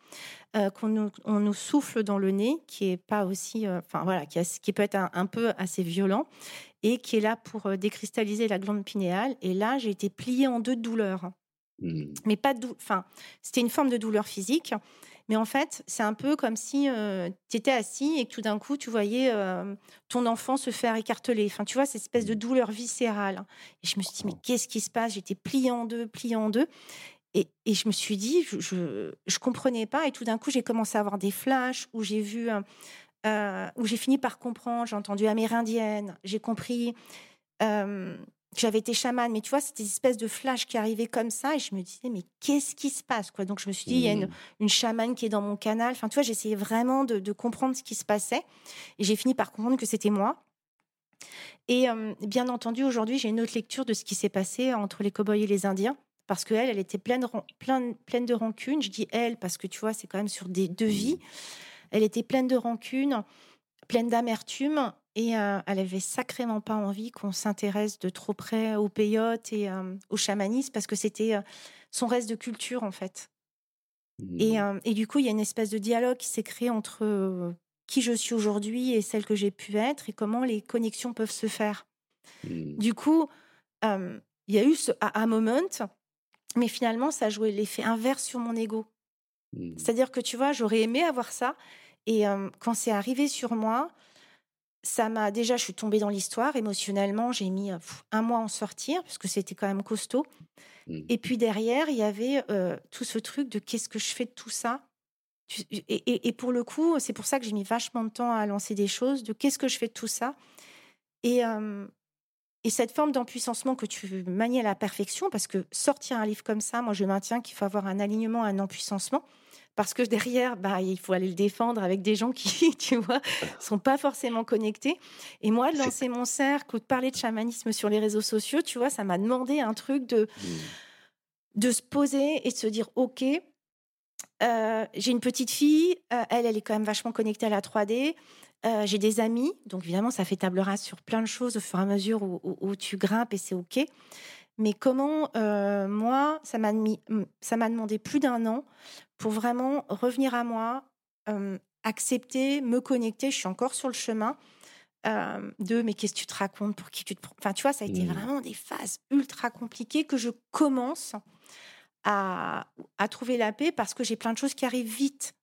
A: qu'on nous, on nous souffle dans le nez, qui est pas aussi, voilà, qui, qui, peut être un, peu assez violent et qui est là pour décristalliser la glande pinéale. Et là, j'ai été pliée en deux de douleur. Mmh. Mais pas de enfin, c'était une forme de douleur physique. Mais en fait, c'est un peu comme si tu étais assis et que tout d'un coup, tu voyais ton enfant se faire écarteler. Enfin, tu vois, cette espèce de mmh. douleur viscérale. Et je me suis dit, mais qu'est-ce qui se passe? J'étais pliée en deux, pliée en deux. Et, et, je me suis dit, je ne comprenais pas. Et tout d'un coup, j'ai commencé à avoir des flashs où j'ai vu, où j'ai fini par comprendre. J'ai entendu amérindienne. J'ai compris j'avais été chamane, mais tu vois, c'était une espèce de flash qui arrivait comme ça, et je me disais, mais qu'est-ce qui se passe quoi? Donc je me suis dit, il y a une, mmh. chamane qui est dans mon canal. Enfin, tu vois, j'essayais vraiment de, comprendre ce qui se passait, et j'ai fini par comprendre que c'était moi. Et bien entendu, aujourd'hui, j'ai une autre lecture de ce qui s'est passé entre les cow-boys et les Indiens, parce qu'elle, elle était pleine, pleine, pleine de rancune. Je dis elle, parce que tu vois, c'est quand même sur des deux vies. Elle était pleine de rancune, pleine d'amertume, et elle avait sacrément pas envie qu'on s'intéresse de trop près au peyote et au chamanisme parce que c'était son reste de culture en fait. Et, mmh. et, du coup, il y a une espèce de dialogue qui s'est créé entre qui je suis aujourd'hui et celle que j'ai pu être et comment les connexions peuvent se faire. Mmh. Du coup, il y a eu ce à moment, mais finalement, ça a joué l'effet inverse sur mon ego. Mmh. C'est-à-dire que tu vois, j'aurais aimé avoir ça. Et quand c'est arrivé sur moi, ça m'a déjà, je suis tombée dans l'histoire émotionnellement. J'ai mis un mois à en sortir parce que c'était quand même costaud. Mmh. Et puis derrière, il y avait tout ce truc de qu'est-ce que je fais de tout ça? Et, pour le coup, c'est pour ça que j'ai mis vachement de temps à lancer des choses, de qu'est-ce que je fais de tout ça? Et, et cette forme d'empuissancement que tu manies à la perfection, parce que sortir un livre comme ça, moi je maintiens qu'il faut avoir un alignement, un empuissancement, parce que derrière, bah, il faut aller le défendre avec des gens qui, tu vois, sont pas forcément connectés. Et moi, de lancer mon cercle ou de parler de chamanisme sur les réseaux sociaux, tu vois, ça m'a demandé un truc de, mmh. de se poser et de se dire, OK, euh, j'ai une petite fille, euh, elle, elle est quand même vachement connectée à la 3D. Euh, j'ai des amis, donc évidemment, ça fait table rase sur plein de choses au fur et à mesure où, où tu grimpes et c'est OK. Mais comment, moi, ça m'a demandé plus d'un an pour vraiment revenir à moi, accepter, me connecter. Je suis encore sur le chemin de mais qu'est-ce que tu te racontes, pour qui tu te prends. Enfin, tu vois, ça a été mmh. vraiment des phases ultra compliquées que je commence à, à trouver la paix parce que j'ai plein de choses qui arrivent vite.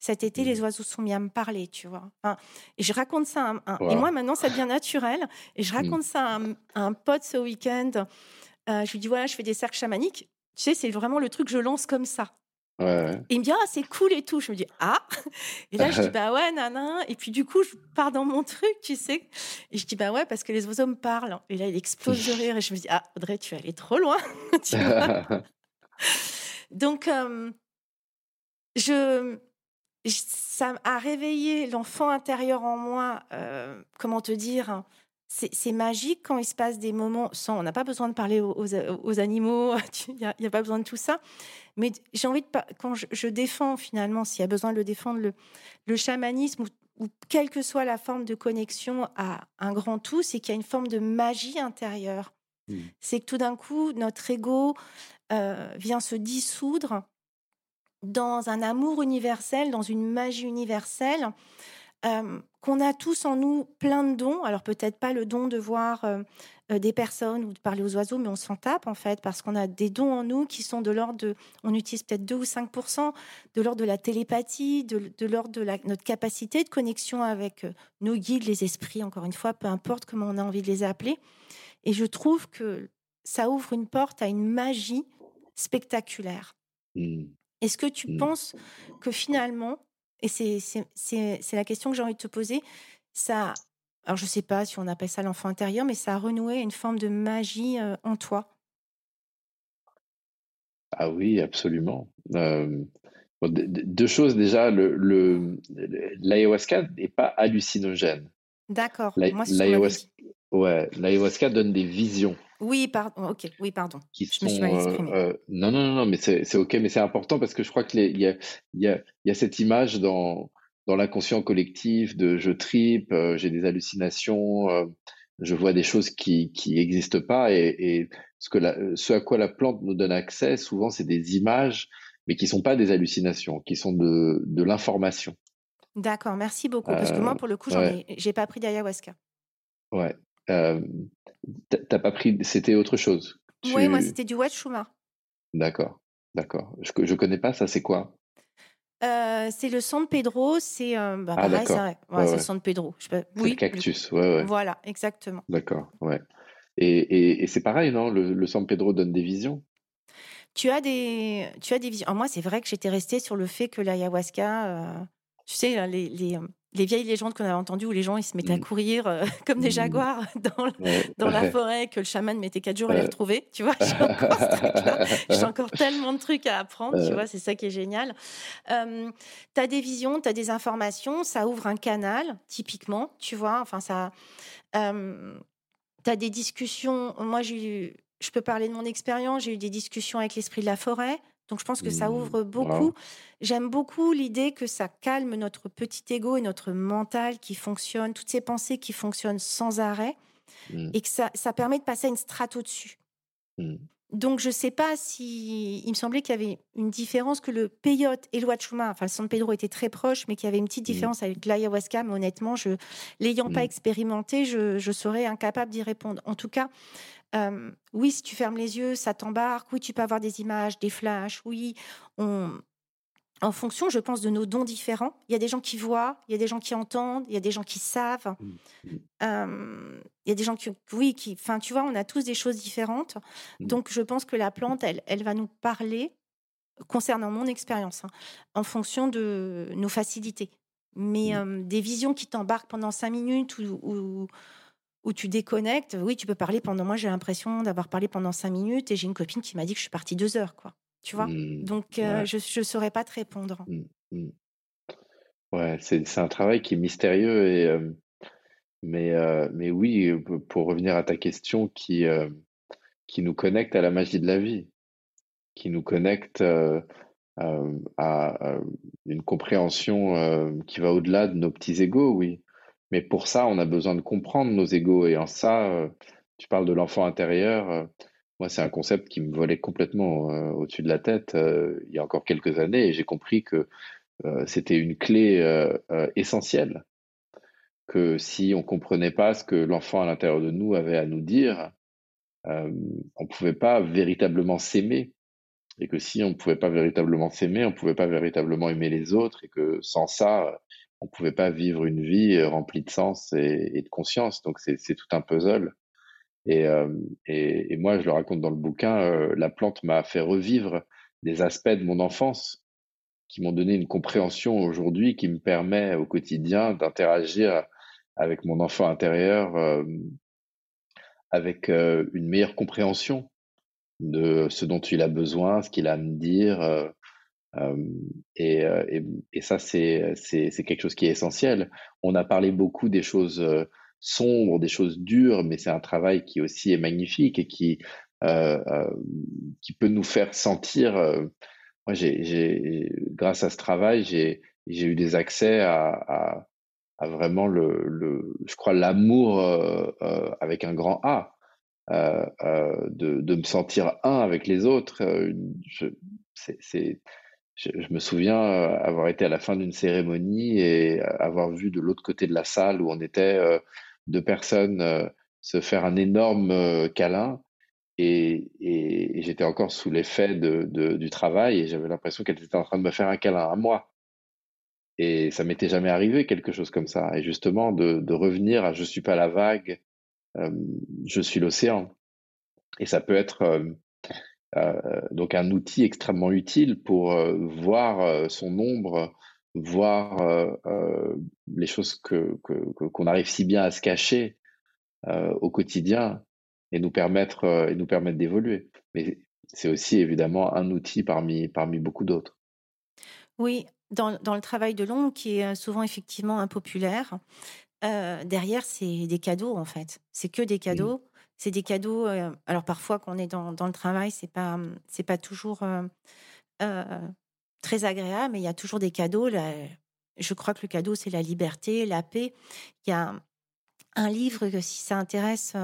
A: Cet été, les mmh. oiseaux sont mis à me parler, tu vois? et je raconte ça. Et moi, maintenant, ça devient naturel. Et je mmh. raconte ça à un, pote ce week-end. je lui dis voilà, je fais des cercles chamaniques. Tu sais, c'est vraiment le truc, je lance comme ça. Et il me dit, ah, c'est cool et tout. Je me dis, ah. Et là, je dis, bah ouais, nana. Et puis, du coup, je pars dans mon truc, tu sais. Et je dis, bah ouais, parce que les oiseaux me parlent. Et là, il explose de rire. Et je me dis, ah, Audrey, tu es allée trop loin. Donc, je, ça a réveillé l'enfant intérieur en moi, comment te dire, c'est magique quand il se passe des moments sans. On n'a pas besoin de parler aux, animaux, il n'y a, pas besoin de tout ça. Mais j'ai envie de. Quand je, défends finalement, s'il y a besoin de le défendre, le, chamanisme ou, quelle que soit la forme de connexion à un grand tout, c'est qu'il y a une forme de magie intérieure. Mmh. C'est que tout d'un coup, notre ego euh, vient se dissoudre dans un amour universel, dans une magie universelle qu'on a tous en nous plein de dons. Alors peut-être pas le don de voir des personnes ou de parler aux oiseaux, mais on s'en tape en fait parce qu'on a des dons en nous qui sont de l'ordre de, on utilise peut-être 2 ou 5% de l'ordre de la télépathie, de, l'ordre de notre capacité de connexion avec nos guides, les esprits, encore une fois, peu importe comment on a envie de les appeler. Et je trouve que ça ouvre une porte à une magie spectaculaire. Mmh. Est-ce que tu mmh. penses que finalement, et c'est la question que j'ai envie de te poser. Ça, alors je ne sais pas si on appelle ça l'enfant intérieur, mais ça a renoué une forme de magie en toi.
B: Ah oui, absolument. deux choses déjà, le, l'ayahuasca n'est pas hallucinogène.
A: D'accord.
B: L'ayahuasca, ouais, l'ayahuasca donne des visions.
A: Oui, pardon. Ok, oui, pardon. je me suis mal euh.
B: Euh, non, non, non, mais c'est ok, mais c'est important parce que je crois qu'il y a, y, a, y a cette image dans, dans l'inconscient collectif de je tripe, euh, j'ai des hallucinations, je vois des choses qui qui n'existent pas et, et ce que la, ce à quoi la plante nous donne accès, souvent, c'est des images, mais qui sont pas des hallucinations, qui sont de, de l'information.
A: D'accord, merci beaucoup. Parce que moi, pour le coup, j'ai ai, pas pris d'ayahuasca.
B: Ouais. T'as pas pris, c'était autre chose.
A: Oui, moi c'était du Wachuma.
B: D'accord, d'accord. Je, je connais pas ça, c'est quoi?
A: Euh, c'est le San Pedro, c'est euh, bah, ah, pareil, c'est le San Pedro.
B: oui, le cactus, ouais.
A: Voilà, exactement.
B: D'accord, ouais. Et, et, c'est pareil, non? Le, le, San Pedro donne des visions?
A: Tu as des, tu as des visions. moi, c'est vrai que j'étais restée sur le fait que l'ayahuasca, euh, tu sais, les, les, les vieilles légendes qu'on avait entendues où les gens ils se mettaient à mmh. courir euh, comme des mmh. jaguars dans, dans la forêt, que le chaman mettait quatre jours à les retrouver. Tu vois, j'ai encore, tellement de trucs à apprendre. Tu vois, c'est ça qui est génial. Euh, tu as des visions, tu as des informations, ça ouvre un canal, typiquement. Tu vois, enfin, ça. Euh, tu as des discussions. Moi, j'ai je peux parler de mon expérience. J'ai eu des discussions avec l'esprit de la forêt. Donc je pense que ça mmh. ouvre beaucoup. J'aime beaucoup l'idée que ça calme notre petit ego et notre mental qui fonctionne, toutes ces pensées qui fonctionnent sans arrêt, mmh. et que ça, ça, permet de passer à une strate au-dessus. Mmh. Donc je ne sais pas si il me semblait qu'il y avait une différence que le peyote et le wachuma, enfin le San Pedro étaient très proches, mais qu'il y avait une petite différence avec l'ayahuasca. Mais honnêtement, je l'ayant pas expérimenté, je, je serais incapable d'y répondre. En tout cas, oui, si tu fermes les yeux, ça t'embarque. Oui, tu peux avoir des images, des flashs. Oui, en fonction, je pense, de nos dons différents. Il y a des gens qui voient, il y a des gens qui entendent, il y a des gens qui savent. Mmh, mmh. il y a des gens qui, oui, qui, enfin, tu vois, on a tous des choses différentes. Mmh. Donc, je pense que la plante, elle, elle va nous parler concernant mon expérience, hein, en fonction de nos facilités. Mais des visions qui t'embarquent pendant cinq minutes ou où tu déconnectes. Oui, tu peux parler pendant. Moi, j'ai l'impression d'avoir parlé pendant cinq minutes et j'ai une copine qui m'a dit que je suis partie deux heures, quoi. Tu vois? Mmh, Donc, je ne saurais pas te répondre. Mmh,
B: ouais, c'est un travail qui est mystérieux et mais mais oui, pour revenir à ta question qui qui nous connecte à la magie de la vie, qui nous connecte à, une compréhension qui va au-delà de nos petits égaux, oui. Mais pour ça, on a besoin de comprendre nos égaux. Et en ça, tu parles de l'enfant intérieur. Moi, c'est un concept qui me volait complètement au-dessus de la tête il y a encore quelques années. Et j'ai compris que c'était une clé essentielle. Que si on comprenait pas ce que l'enfant à l'intérieur de nous avait à nous dire, on ne pouvait pas véritablement s'aimer et que si on ne pouvait pas véritablement s'aimer, on ne pouvait pas véritablement aimer les autres, et que sans ça, on ne pouvait pas vivre une vie remplie de sens et, de conscience. Donc c'est tout un puzzle. Et, euh, et, moi, je le raconte dans le bouquin, euh, la plante m'a fait revivre des aspects de mon enfance qui m'ont donné une compréhension aujourd'hui qui me permet au quotidien d'interagir avec mon enfant intérieur euh, avec une meilleure compréhension de ce dont il a besoin, ce qu'il a à me dire. Et, ça, c'est quelque chose qui est essentiel. On a parlé beaucoup des choses sombres, des choses dures, mais c'est un travail qui aussi est magnifique et qui, qui peut nous faire sentir. moi, j'ai, grâce à ce travail, j'ai eu des accès à, à, vraiment le, le, je crois, l'amour avec un grand A. Euh, euh, de, de, me sentir un avec les autres. Euh, je, me souviens avoir été à la fin d'une cérémonie et avoir vu de l'autre côté de la salle où on était deux personnes se faire un énorme câlin. Et, j'étais encore sous l'effet de, de, du travail et j'avais l'impression qu'elle était en train de me faire un câlin à moi. Et ça m'était jamais arrivé quelque chose comme ça. Et justement, de, de revenir à je suis pas la vague, euh, je suis l'océan. Et ça peut être euh, euh, donc un outil extrêmement utile pour voir son ombre, voir les choses que qu'on arrive si bien à se cacher au quotidien et nous permettre et nous permettre d'évoluer. Mais c'est aussi évidemment un outil parmi parmi beaucoup d'autres.
A: Oui, dans, dans, le travail de l'ombre qui est souvent effectivement impopulaire, derrière, c'est des cadeaux, en fait. C'est que des cadeaux. C'est des cadeaux. alors parfois, quand on est dans, dans le travail, c'est pas c'est pas toujours très agréable, mais il y a toujours des cadeaux. je crois que le cadeau, c'est la liberté, la paix. Il y a un livre que si ça intéresse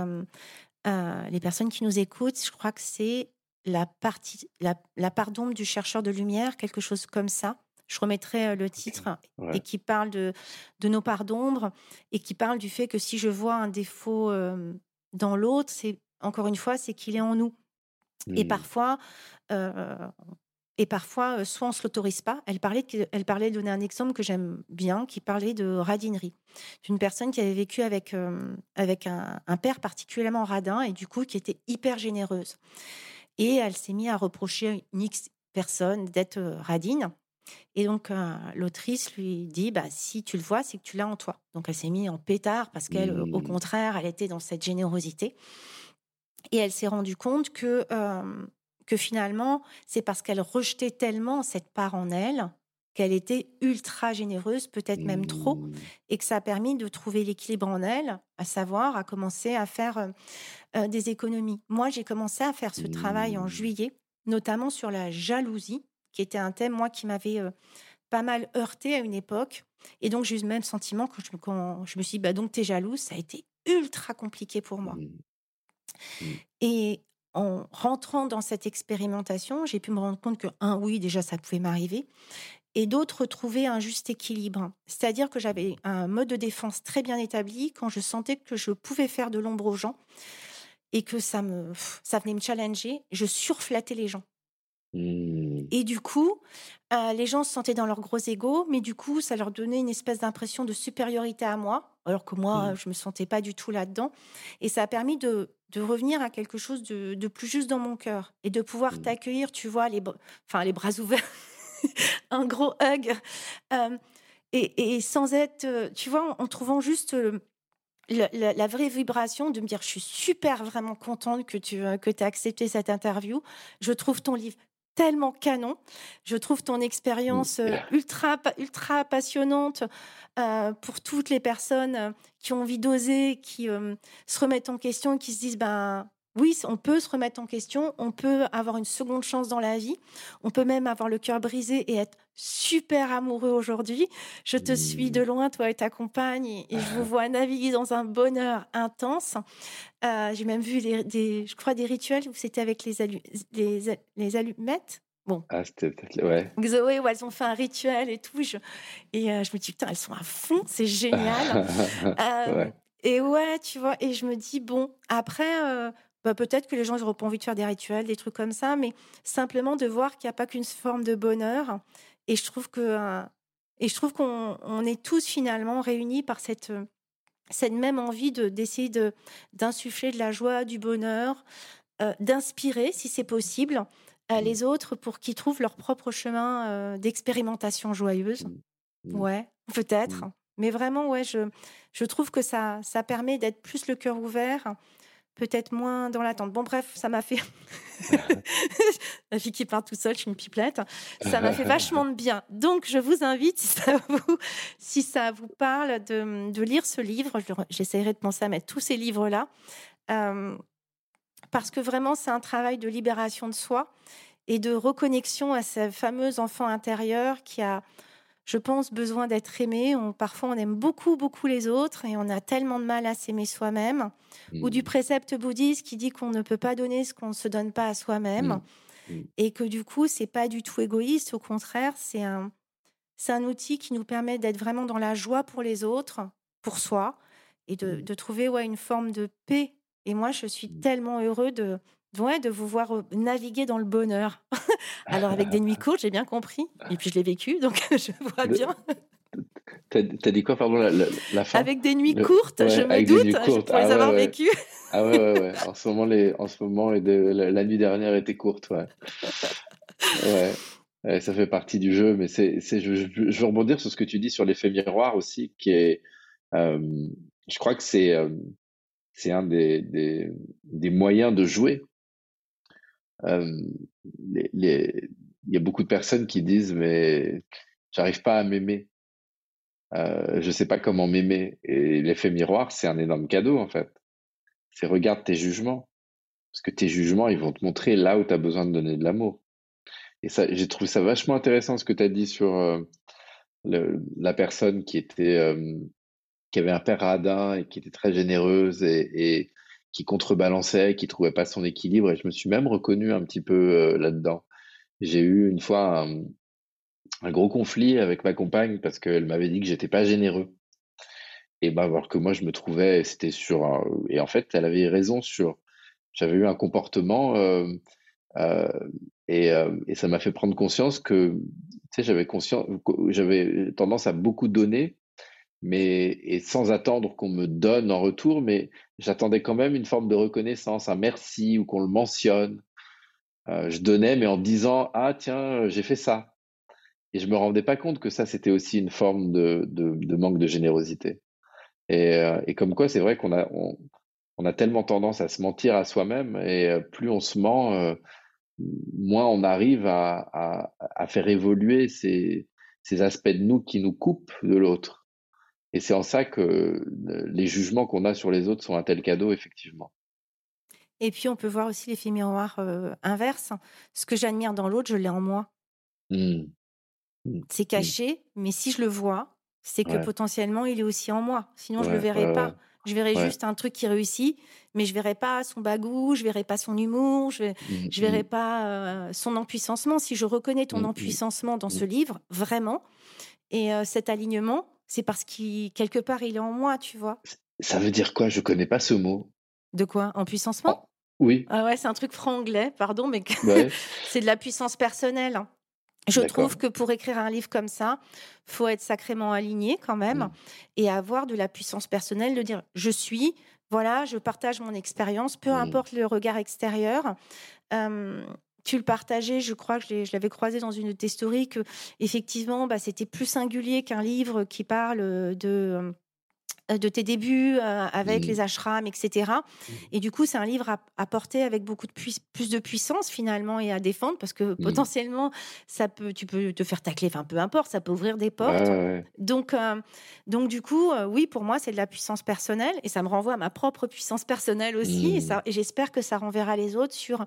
A: les personnes qui nous écoutent, je crois que c'est la partie la, la part d'ombre du chercheur de lumière, quelque chose comme ça je remettrai le titre, et qui parle de, de nos parts d'ombre, et qui parle du fait que si je vois un défaut dans l'autre, c'est encore une fois, c'est qu'il est en nous. Et mmh. parfois, et parfois, soit on se l'autorise pas. Elle parlait, elle parlait de donner un exemple que j'aime bien, qui parlait de radinerie, d'une personne qui avait vécu avec avec un, un, père particulièrement radin et du coup qui était hyper généreuse. Et elle s'est mise à reprocher une X personne d'être radine. Et donc, l'autrice lui dit bah, si tu le vois, c'est que tu l'as en toi. Donc, elle s'est mise en pétard parce qu'elle, au mmh. contraire, elle était dans cette générosité. Et elle s'est rendue compte que, que finalement, c'est parce qu'elle rejetait tellement cette part en elle qu'elle était ultra généreuse, peut-être même trop, mmh. et que ça a permis de trouver l'équilibre en elle, à savoir à commencer à faire des économies. Moi, j'ai commencé à faire ce travail en mmh. juillet, notamment sur la jalousie qui était un thème, moi, qui m'avait pas mal heurté à une époque. Et donc, j'ai eu le même sentiment quand je, quand je me suis dit, bah, donc, t'es jalouse. Ça a été ultra compliqué pour moi. Mmh. Et en rentrant dans cette expérimentation, j'ai pu me rendre compte que, un, oui, déjà, ça pouvait m'arriver. Et d'autres, trouver un juste équilibre. C'est-à-dire que j'avais un mode de défense très bien établi quand je sentais que je pouvais faire de l'ombre aux gens et que ça me, ça venait me challenger. Je surflattais les gens. Mmh. Et du coup, les gens se sentaient dans leur gros ego, mais du coup, ça leur donnait une espèce d'impression de supériorité à moi, alors que moi, mmh. je me sentais pas du tout là-dedans. Et ça a permis de, de revenir à quelque chose de, de, plus juste dans mon cœur et de pouvoir mmh. t'accueillir, tu vois, les, enfin, les bras ouverts, un gros hug, et, et, sans être, tu vois, en, trouvant juste la, la, vraie vibration de me dire je suis super vraiment contente que tu que as accepté cette interview. Je trouve ton livre tellement canon. Je trouve ton expérience euh, ultra, ultra passionnante euh, pour toutes les personnes euh, qui ont envie d'oser, qui se remettent en question, qui se disent ben oui, on peut se remettre en question, on peut avoir une seconde chance dans la vie, on peut même avoir le cœur brisé et être super amoureux aujourd'hui. Je te suis de loin, toi et ta compagne, et, je vous vois naviguer dans un bonheur intense. Euh, j'ai même vu des, je crois, des rituels où c'était avec les, les, allumettes. Bon.
B: Ah, c'était peut-être, ouais.
A: Zoé, où elles ont fait un rituel et tout. et euh, je me dis, putain, elles sont à fond, c'est génial. Euh, et ouais, tu vois, et je me dis, bon, après, bah, peut-être que les gens n'auront pas envie de faire des rituels, des trucs comme ça, mais simplement de voir qu'il n'y a pas qu'une forme de bonheur. Et je trouve que euh, et je trouve qu'on est tous finalement réunis par cette cette même envie de d'essayer de d'insuffler de la joie, du bonheur, euh, d'inspirer si c'est possible mmh. les autres pour qu'ils trouvent leur propre chemin euh, d'expérimentation joyeuse. Mmh. Mmh. Ouais, peut-être. Mais vraiment, ouais, je, je trouve que ça, ça permet d'être plus le cœur ouvert, peut-être moins dans l'attente. Bon, bref, ça m'a fait. La fille qui part tout seule, je suis une pipelette. Ça m'a fait vachement de bien. Donc, je vous invite, si ça vous, si ça vous parle, de, de lire ce livre. J'essaierai de penser à mettre tous ces livres-là. Euh, parce que vraiment, c'est un travail de libération de soi et de reconnexion à ce fameux enfant intérieur qui a je pense, besoin d'être aimé. On, parfois, on aime beaucoup, beaucoup les autres et on a tellement de mal à s'aimer soi-même. Ou du mmh. précepte bouddhiste qui dit qu'on ne peut pas donner ce qu'on ne se donne pas à soi-même. Mmh. Mmh. Et que du coup, c'est pas du tout égoïste. Au contraire, c'est un, c'est un outil qui nous permet d'être vraiment dans la joie pour les autres, pour soi, et de, de trouver ouais, une forme de paix. Et moi, je suis tellement heureux de, Ouais, de vous voir naviguer dans le bonheur. Alors avec des nuits courtes, j'ai bien compris. Et puis je l'ai vécu, donc je vois bien.
B: T'as as dit quoi, pardon, la, fin?
A: Avec des nuits courtes, je me doute, je pourrais ah, avoir vécu.
B: ah ouais, ouais, ouais. En ce moment, les, en ce moment et de, la, nuit dernière était courte, ouais. ouais. ça fait partie du jeu, mais c'est, je, je, veux rebondir sur ce que tu dis sur l'effet miroir aussi, qui est, euh, je crois que c'est, euh, c'est un des, des, des, moyens de jouer il y a beaucoup de personnes qui disent mais j'arrive pas à m'aimer. Euh, je sais pas comment m'aimer. Et l'effet miroir, c'est un énorme cadeau en fait. C'est regarde tes jugements. Parce que tes jugements, ils vont te montrer là où tu as besoin de donner de l'amour. Et ça, j'ai trouvé ça vachement intéressant ce que tu as dit sur euh, la personne qui était euh, qui avait un père radin et qui était très généreuse et, et qui contrebalançait, qui trouvait pas son équilibre. Et je me suis même reconnu un petit peu euh, là-dedans. J'ai eu une fois un, gros conflit avec ma compagne parce qu'elle m'avait dit que j'étais pas généreux. Et ben, alors que moi, je me trouvais, c'était sur, et en fait, elle avait raison sur, j'avais eu un comportement, euh, euh, et, et, ça m'a fait prendre conscience que, tu sais, j'avais conscience, j'avais tendance à beaucoup donner mais et sans attendre qu'on me donne en retour, mais j'attendais quand même une forme de reconnaissance, un merci ou qu'on le mentionne. Euh, je donnais, mais en disant ah tiens j'ai fait ça, et je me rendais pas compte que ça c'était aussi une forme de, de, manque de générosité. Et, euh, et comme quoi c'est vrai qu'on a on, a tellement tendance à se mentir à soi-même, et euh, plus on se ment, moins on arrive à, à, à faire évoluer ces, ces aspects de nous qui nous coupent de l'autre. Et c'est en ça que les jugements qu'on a sur les autres sont un tel cadeau, effectivement.
A: Et puis, on peut voir aussi l'effet miroir euh, inverse. Ce que j'admire dans l'autre, je l'ai en moi. Mmh. Mmh. C'est mmh. caché, mais si je le vois, c'est que potentiellement, il est aussi en moi. Sinon, je ne le verrai pas. Je verrai juste un truc qui réussit, mais je verrai pas son bagou, je verrai pas son humour, je, ne verrai pas euh, son empuissancement. Si je reconnais ton empuissancement dans ce livre, vraiment, et euh, cet alignement, c'est parce qu'il quelque part il est en moi, tu vois.
B: Ça veut dire quoi? Je connais pas ce mot.
A: De quoi? En puissancement
B: Oui.
A: Ah ouais, c'est un truc franglais, pardon, mais c'est de la puissance personnelle. Hein. Je trouve que pour écrire un livre comme ça, faut être sacrément aligné quand même mmh. et avoir de la puissance personnelle de dire je suis, voilà, je partage mon expérience, peu mmh. importe le regard extérieur tu le partageais, je crois que je l'avais croisé dans une de tes stories, que effectivement, bah, c'était plus singulier qu'un livre qui parle de euh, de tes débuts euh, avec mmh. les ashrams, etc. Mmh. Et du coup, c'est un livre à, porter avec beaucoup de plus de puissance finalement et à défendre parce que mmh. potentiellement, ça peut, tu peux te faire tacler, enfin peu importe, ça peut ouvrir des portes. Donc, euh, donc du coup, oui, pour moi, c'est de la puissance personnelle et ça me renvoie à ma propre puissance personnelle aussi. Et, et j'espère que ça renverra les autres sur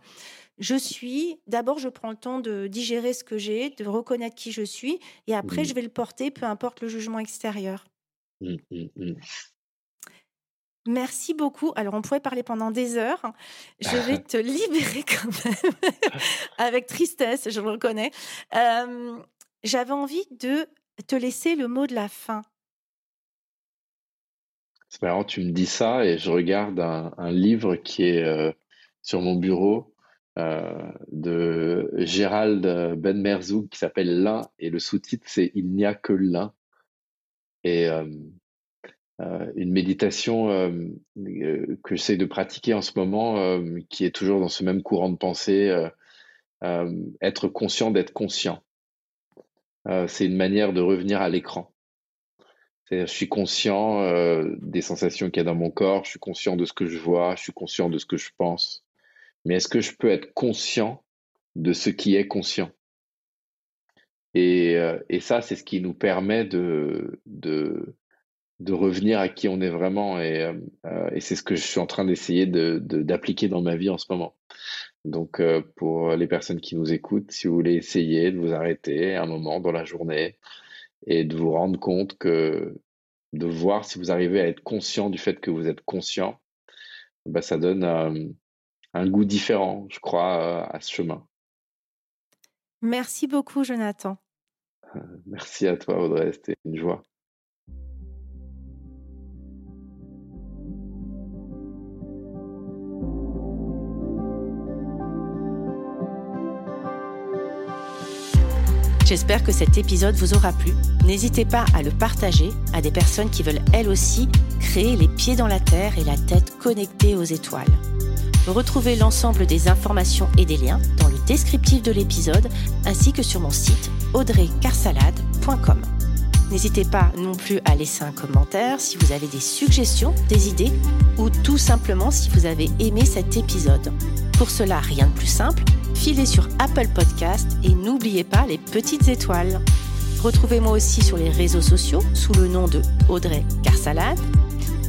A: je suis, d'abord, je prends le temps de digérer ce que j'ai, de reconnaître qui je suis, et après, je vais le porter, peu importe le jugement extérieur. Mmh, mmh, mmh. Merci beaucoup. Alors, on pourrait parler pendant des heures. Je vais te libérer quand même, avec tristesse, je le reconnais. J'avais envie de te laisser le mot de la fin.
B: C'est marrant, tu me dis ça et je regarde un, livre qui est euh, sur mon bureau euh, de Gérald Ben Merzoug qui s'appelle L'un et le sous-titre c'est Il n'y a que l'un et une méditation que j'essaie de pratiquer en ce moment, qui est toujours dans ce même courant de pensée, être conscient d'être conscient. c'est une manière de revenir à l'écran. Je suis conscient des sensations qu'il y a dans mon corps, je suis conscient de ce que je vois, je suis conscient de ce que je pense. Mais est-ce que je peux être conscient de ce qui est conscient? Et, euh, et, ça, c'est ce qui nous permet de, de, de, revenir à qui on est vraiment. Et, euh, euh, et c'est ce que je suis en train d'essayer d'appliquer de, dans ma vie en ce moment. Donc, pour les personnes qui nous écoutent, si vous voulez essayer de vous arrêter un moment dans la journée et de vous rendre compte que de voir si vous arrivez à être conscient du fait que vous êtes conscient, bah, ça donne un goût différent, je crois, à ce chemin.
A: Merci beaucoup, Jonathan.
B: Merci à toi, Audrey. C'était une joie.
A: J'espère que cet épisode vous aura plu. N'hésitez pas à le partager à des personnes qui veulent elles aussi créer les pieds dans la terre et la tête connectée aux étoiles. Retrouvez l'ensemble des informations et des liens dans le descriptif de l'épisode ainsi que sur mon site audreycarsalade.com. N'hésitez pas non plus à laisser un commentaire si vous avez des suggestions, des idées ou tout simplement si vous avez aimé cet épisode. Pour cela, rien de plus simple, filez sur Apple Podcast et n'oubliez pas les petites étoiles. Retrouvez-moi aussi sur les réseaux sociaux sous le nom de Audrey Carsalade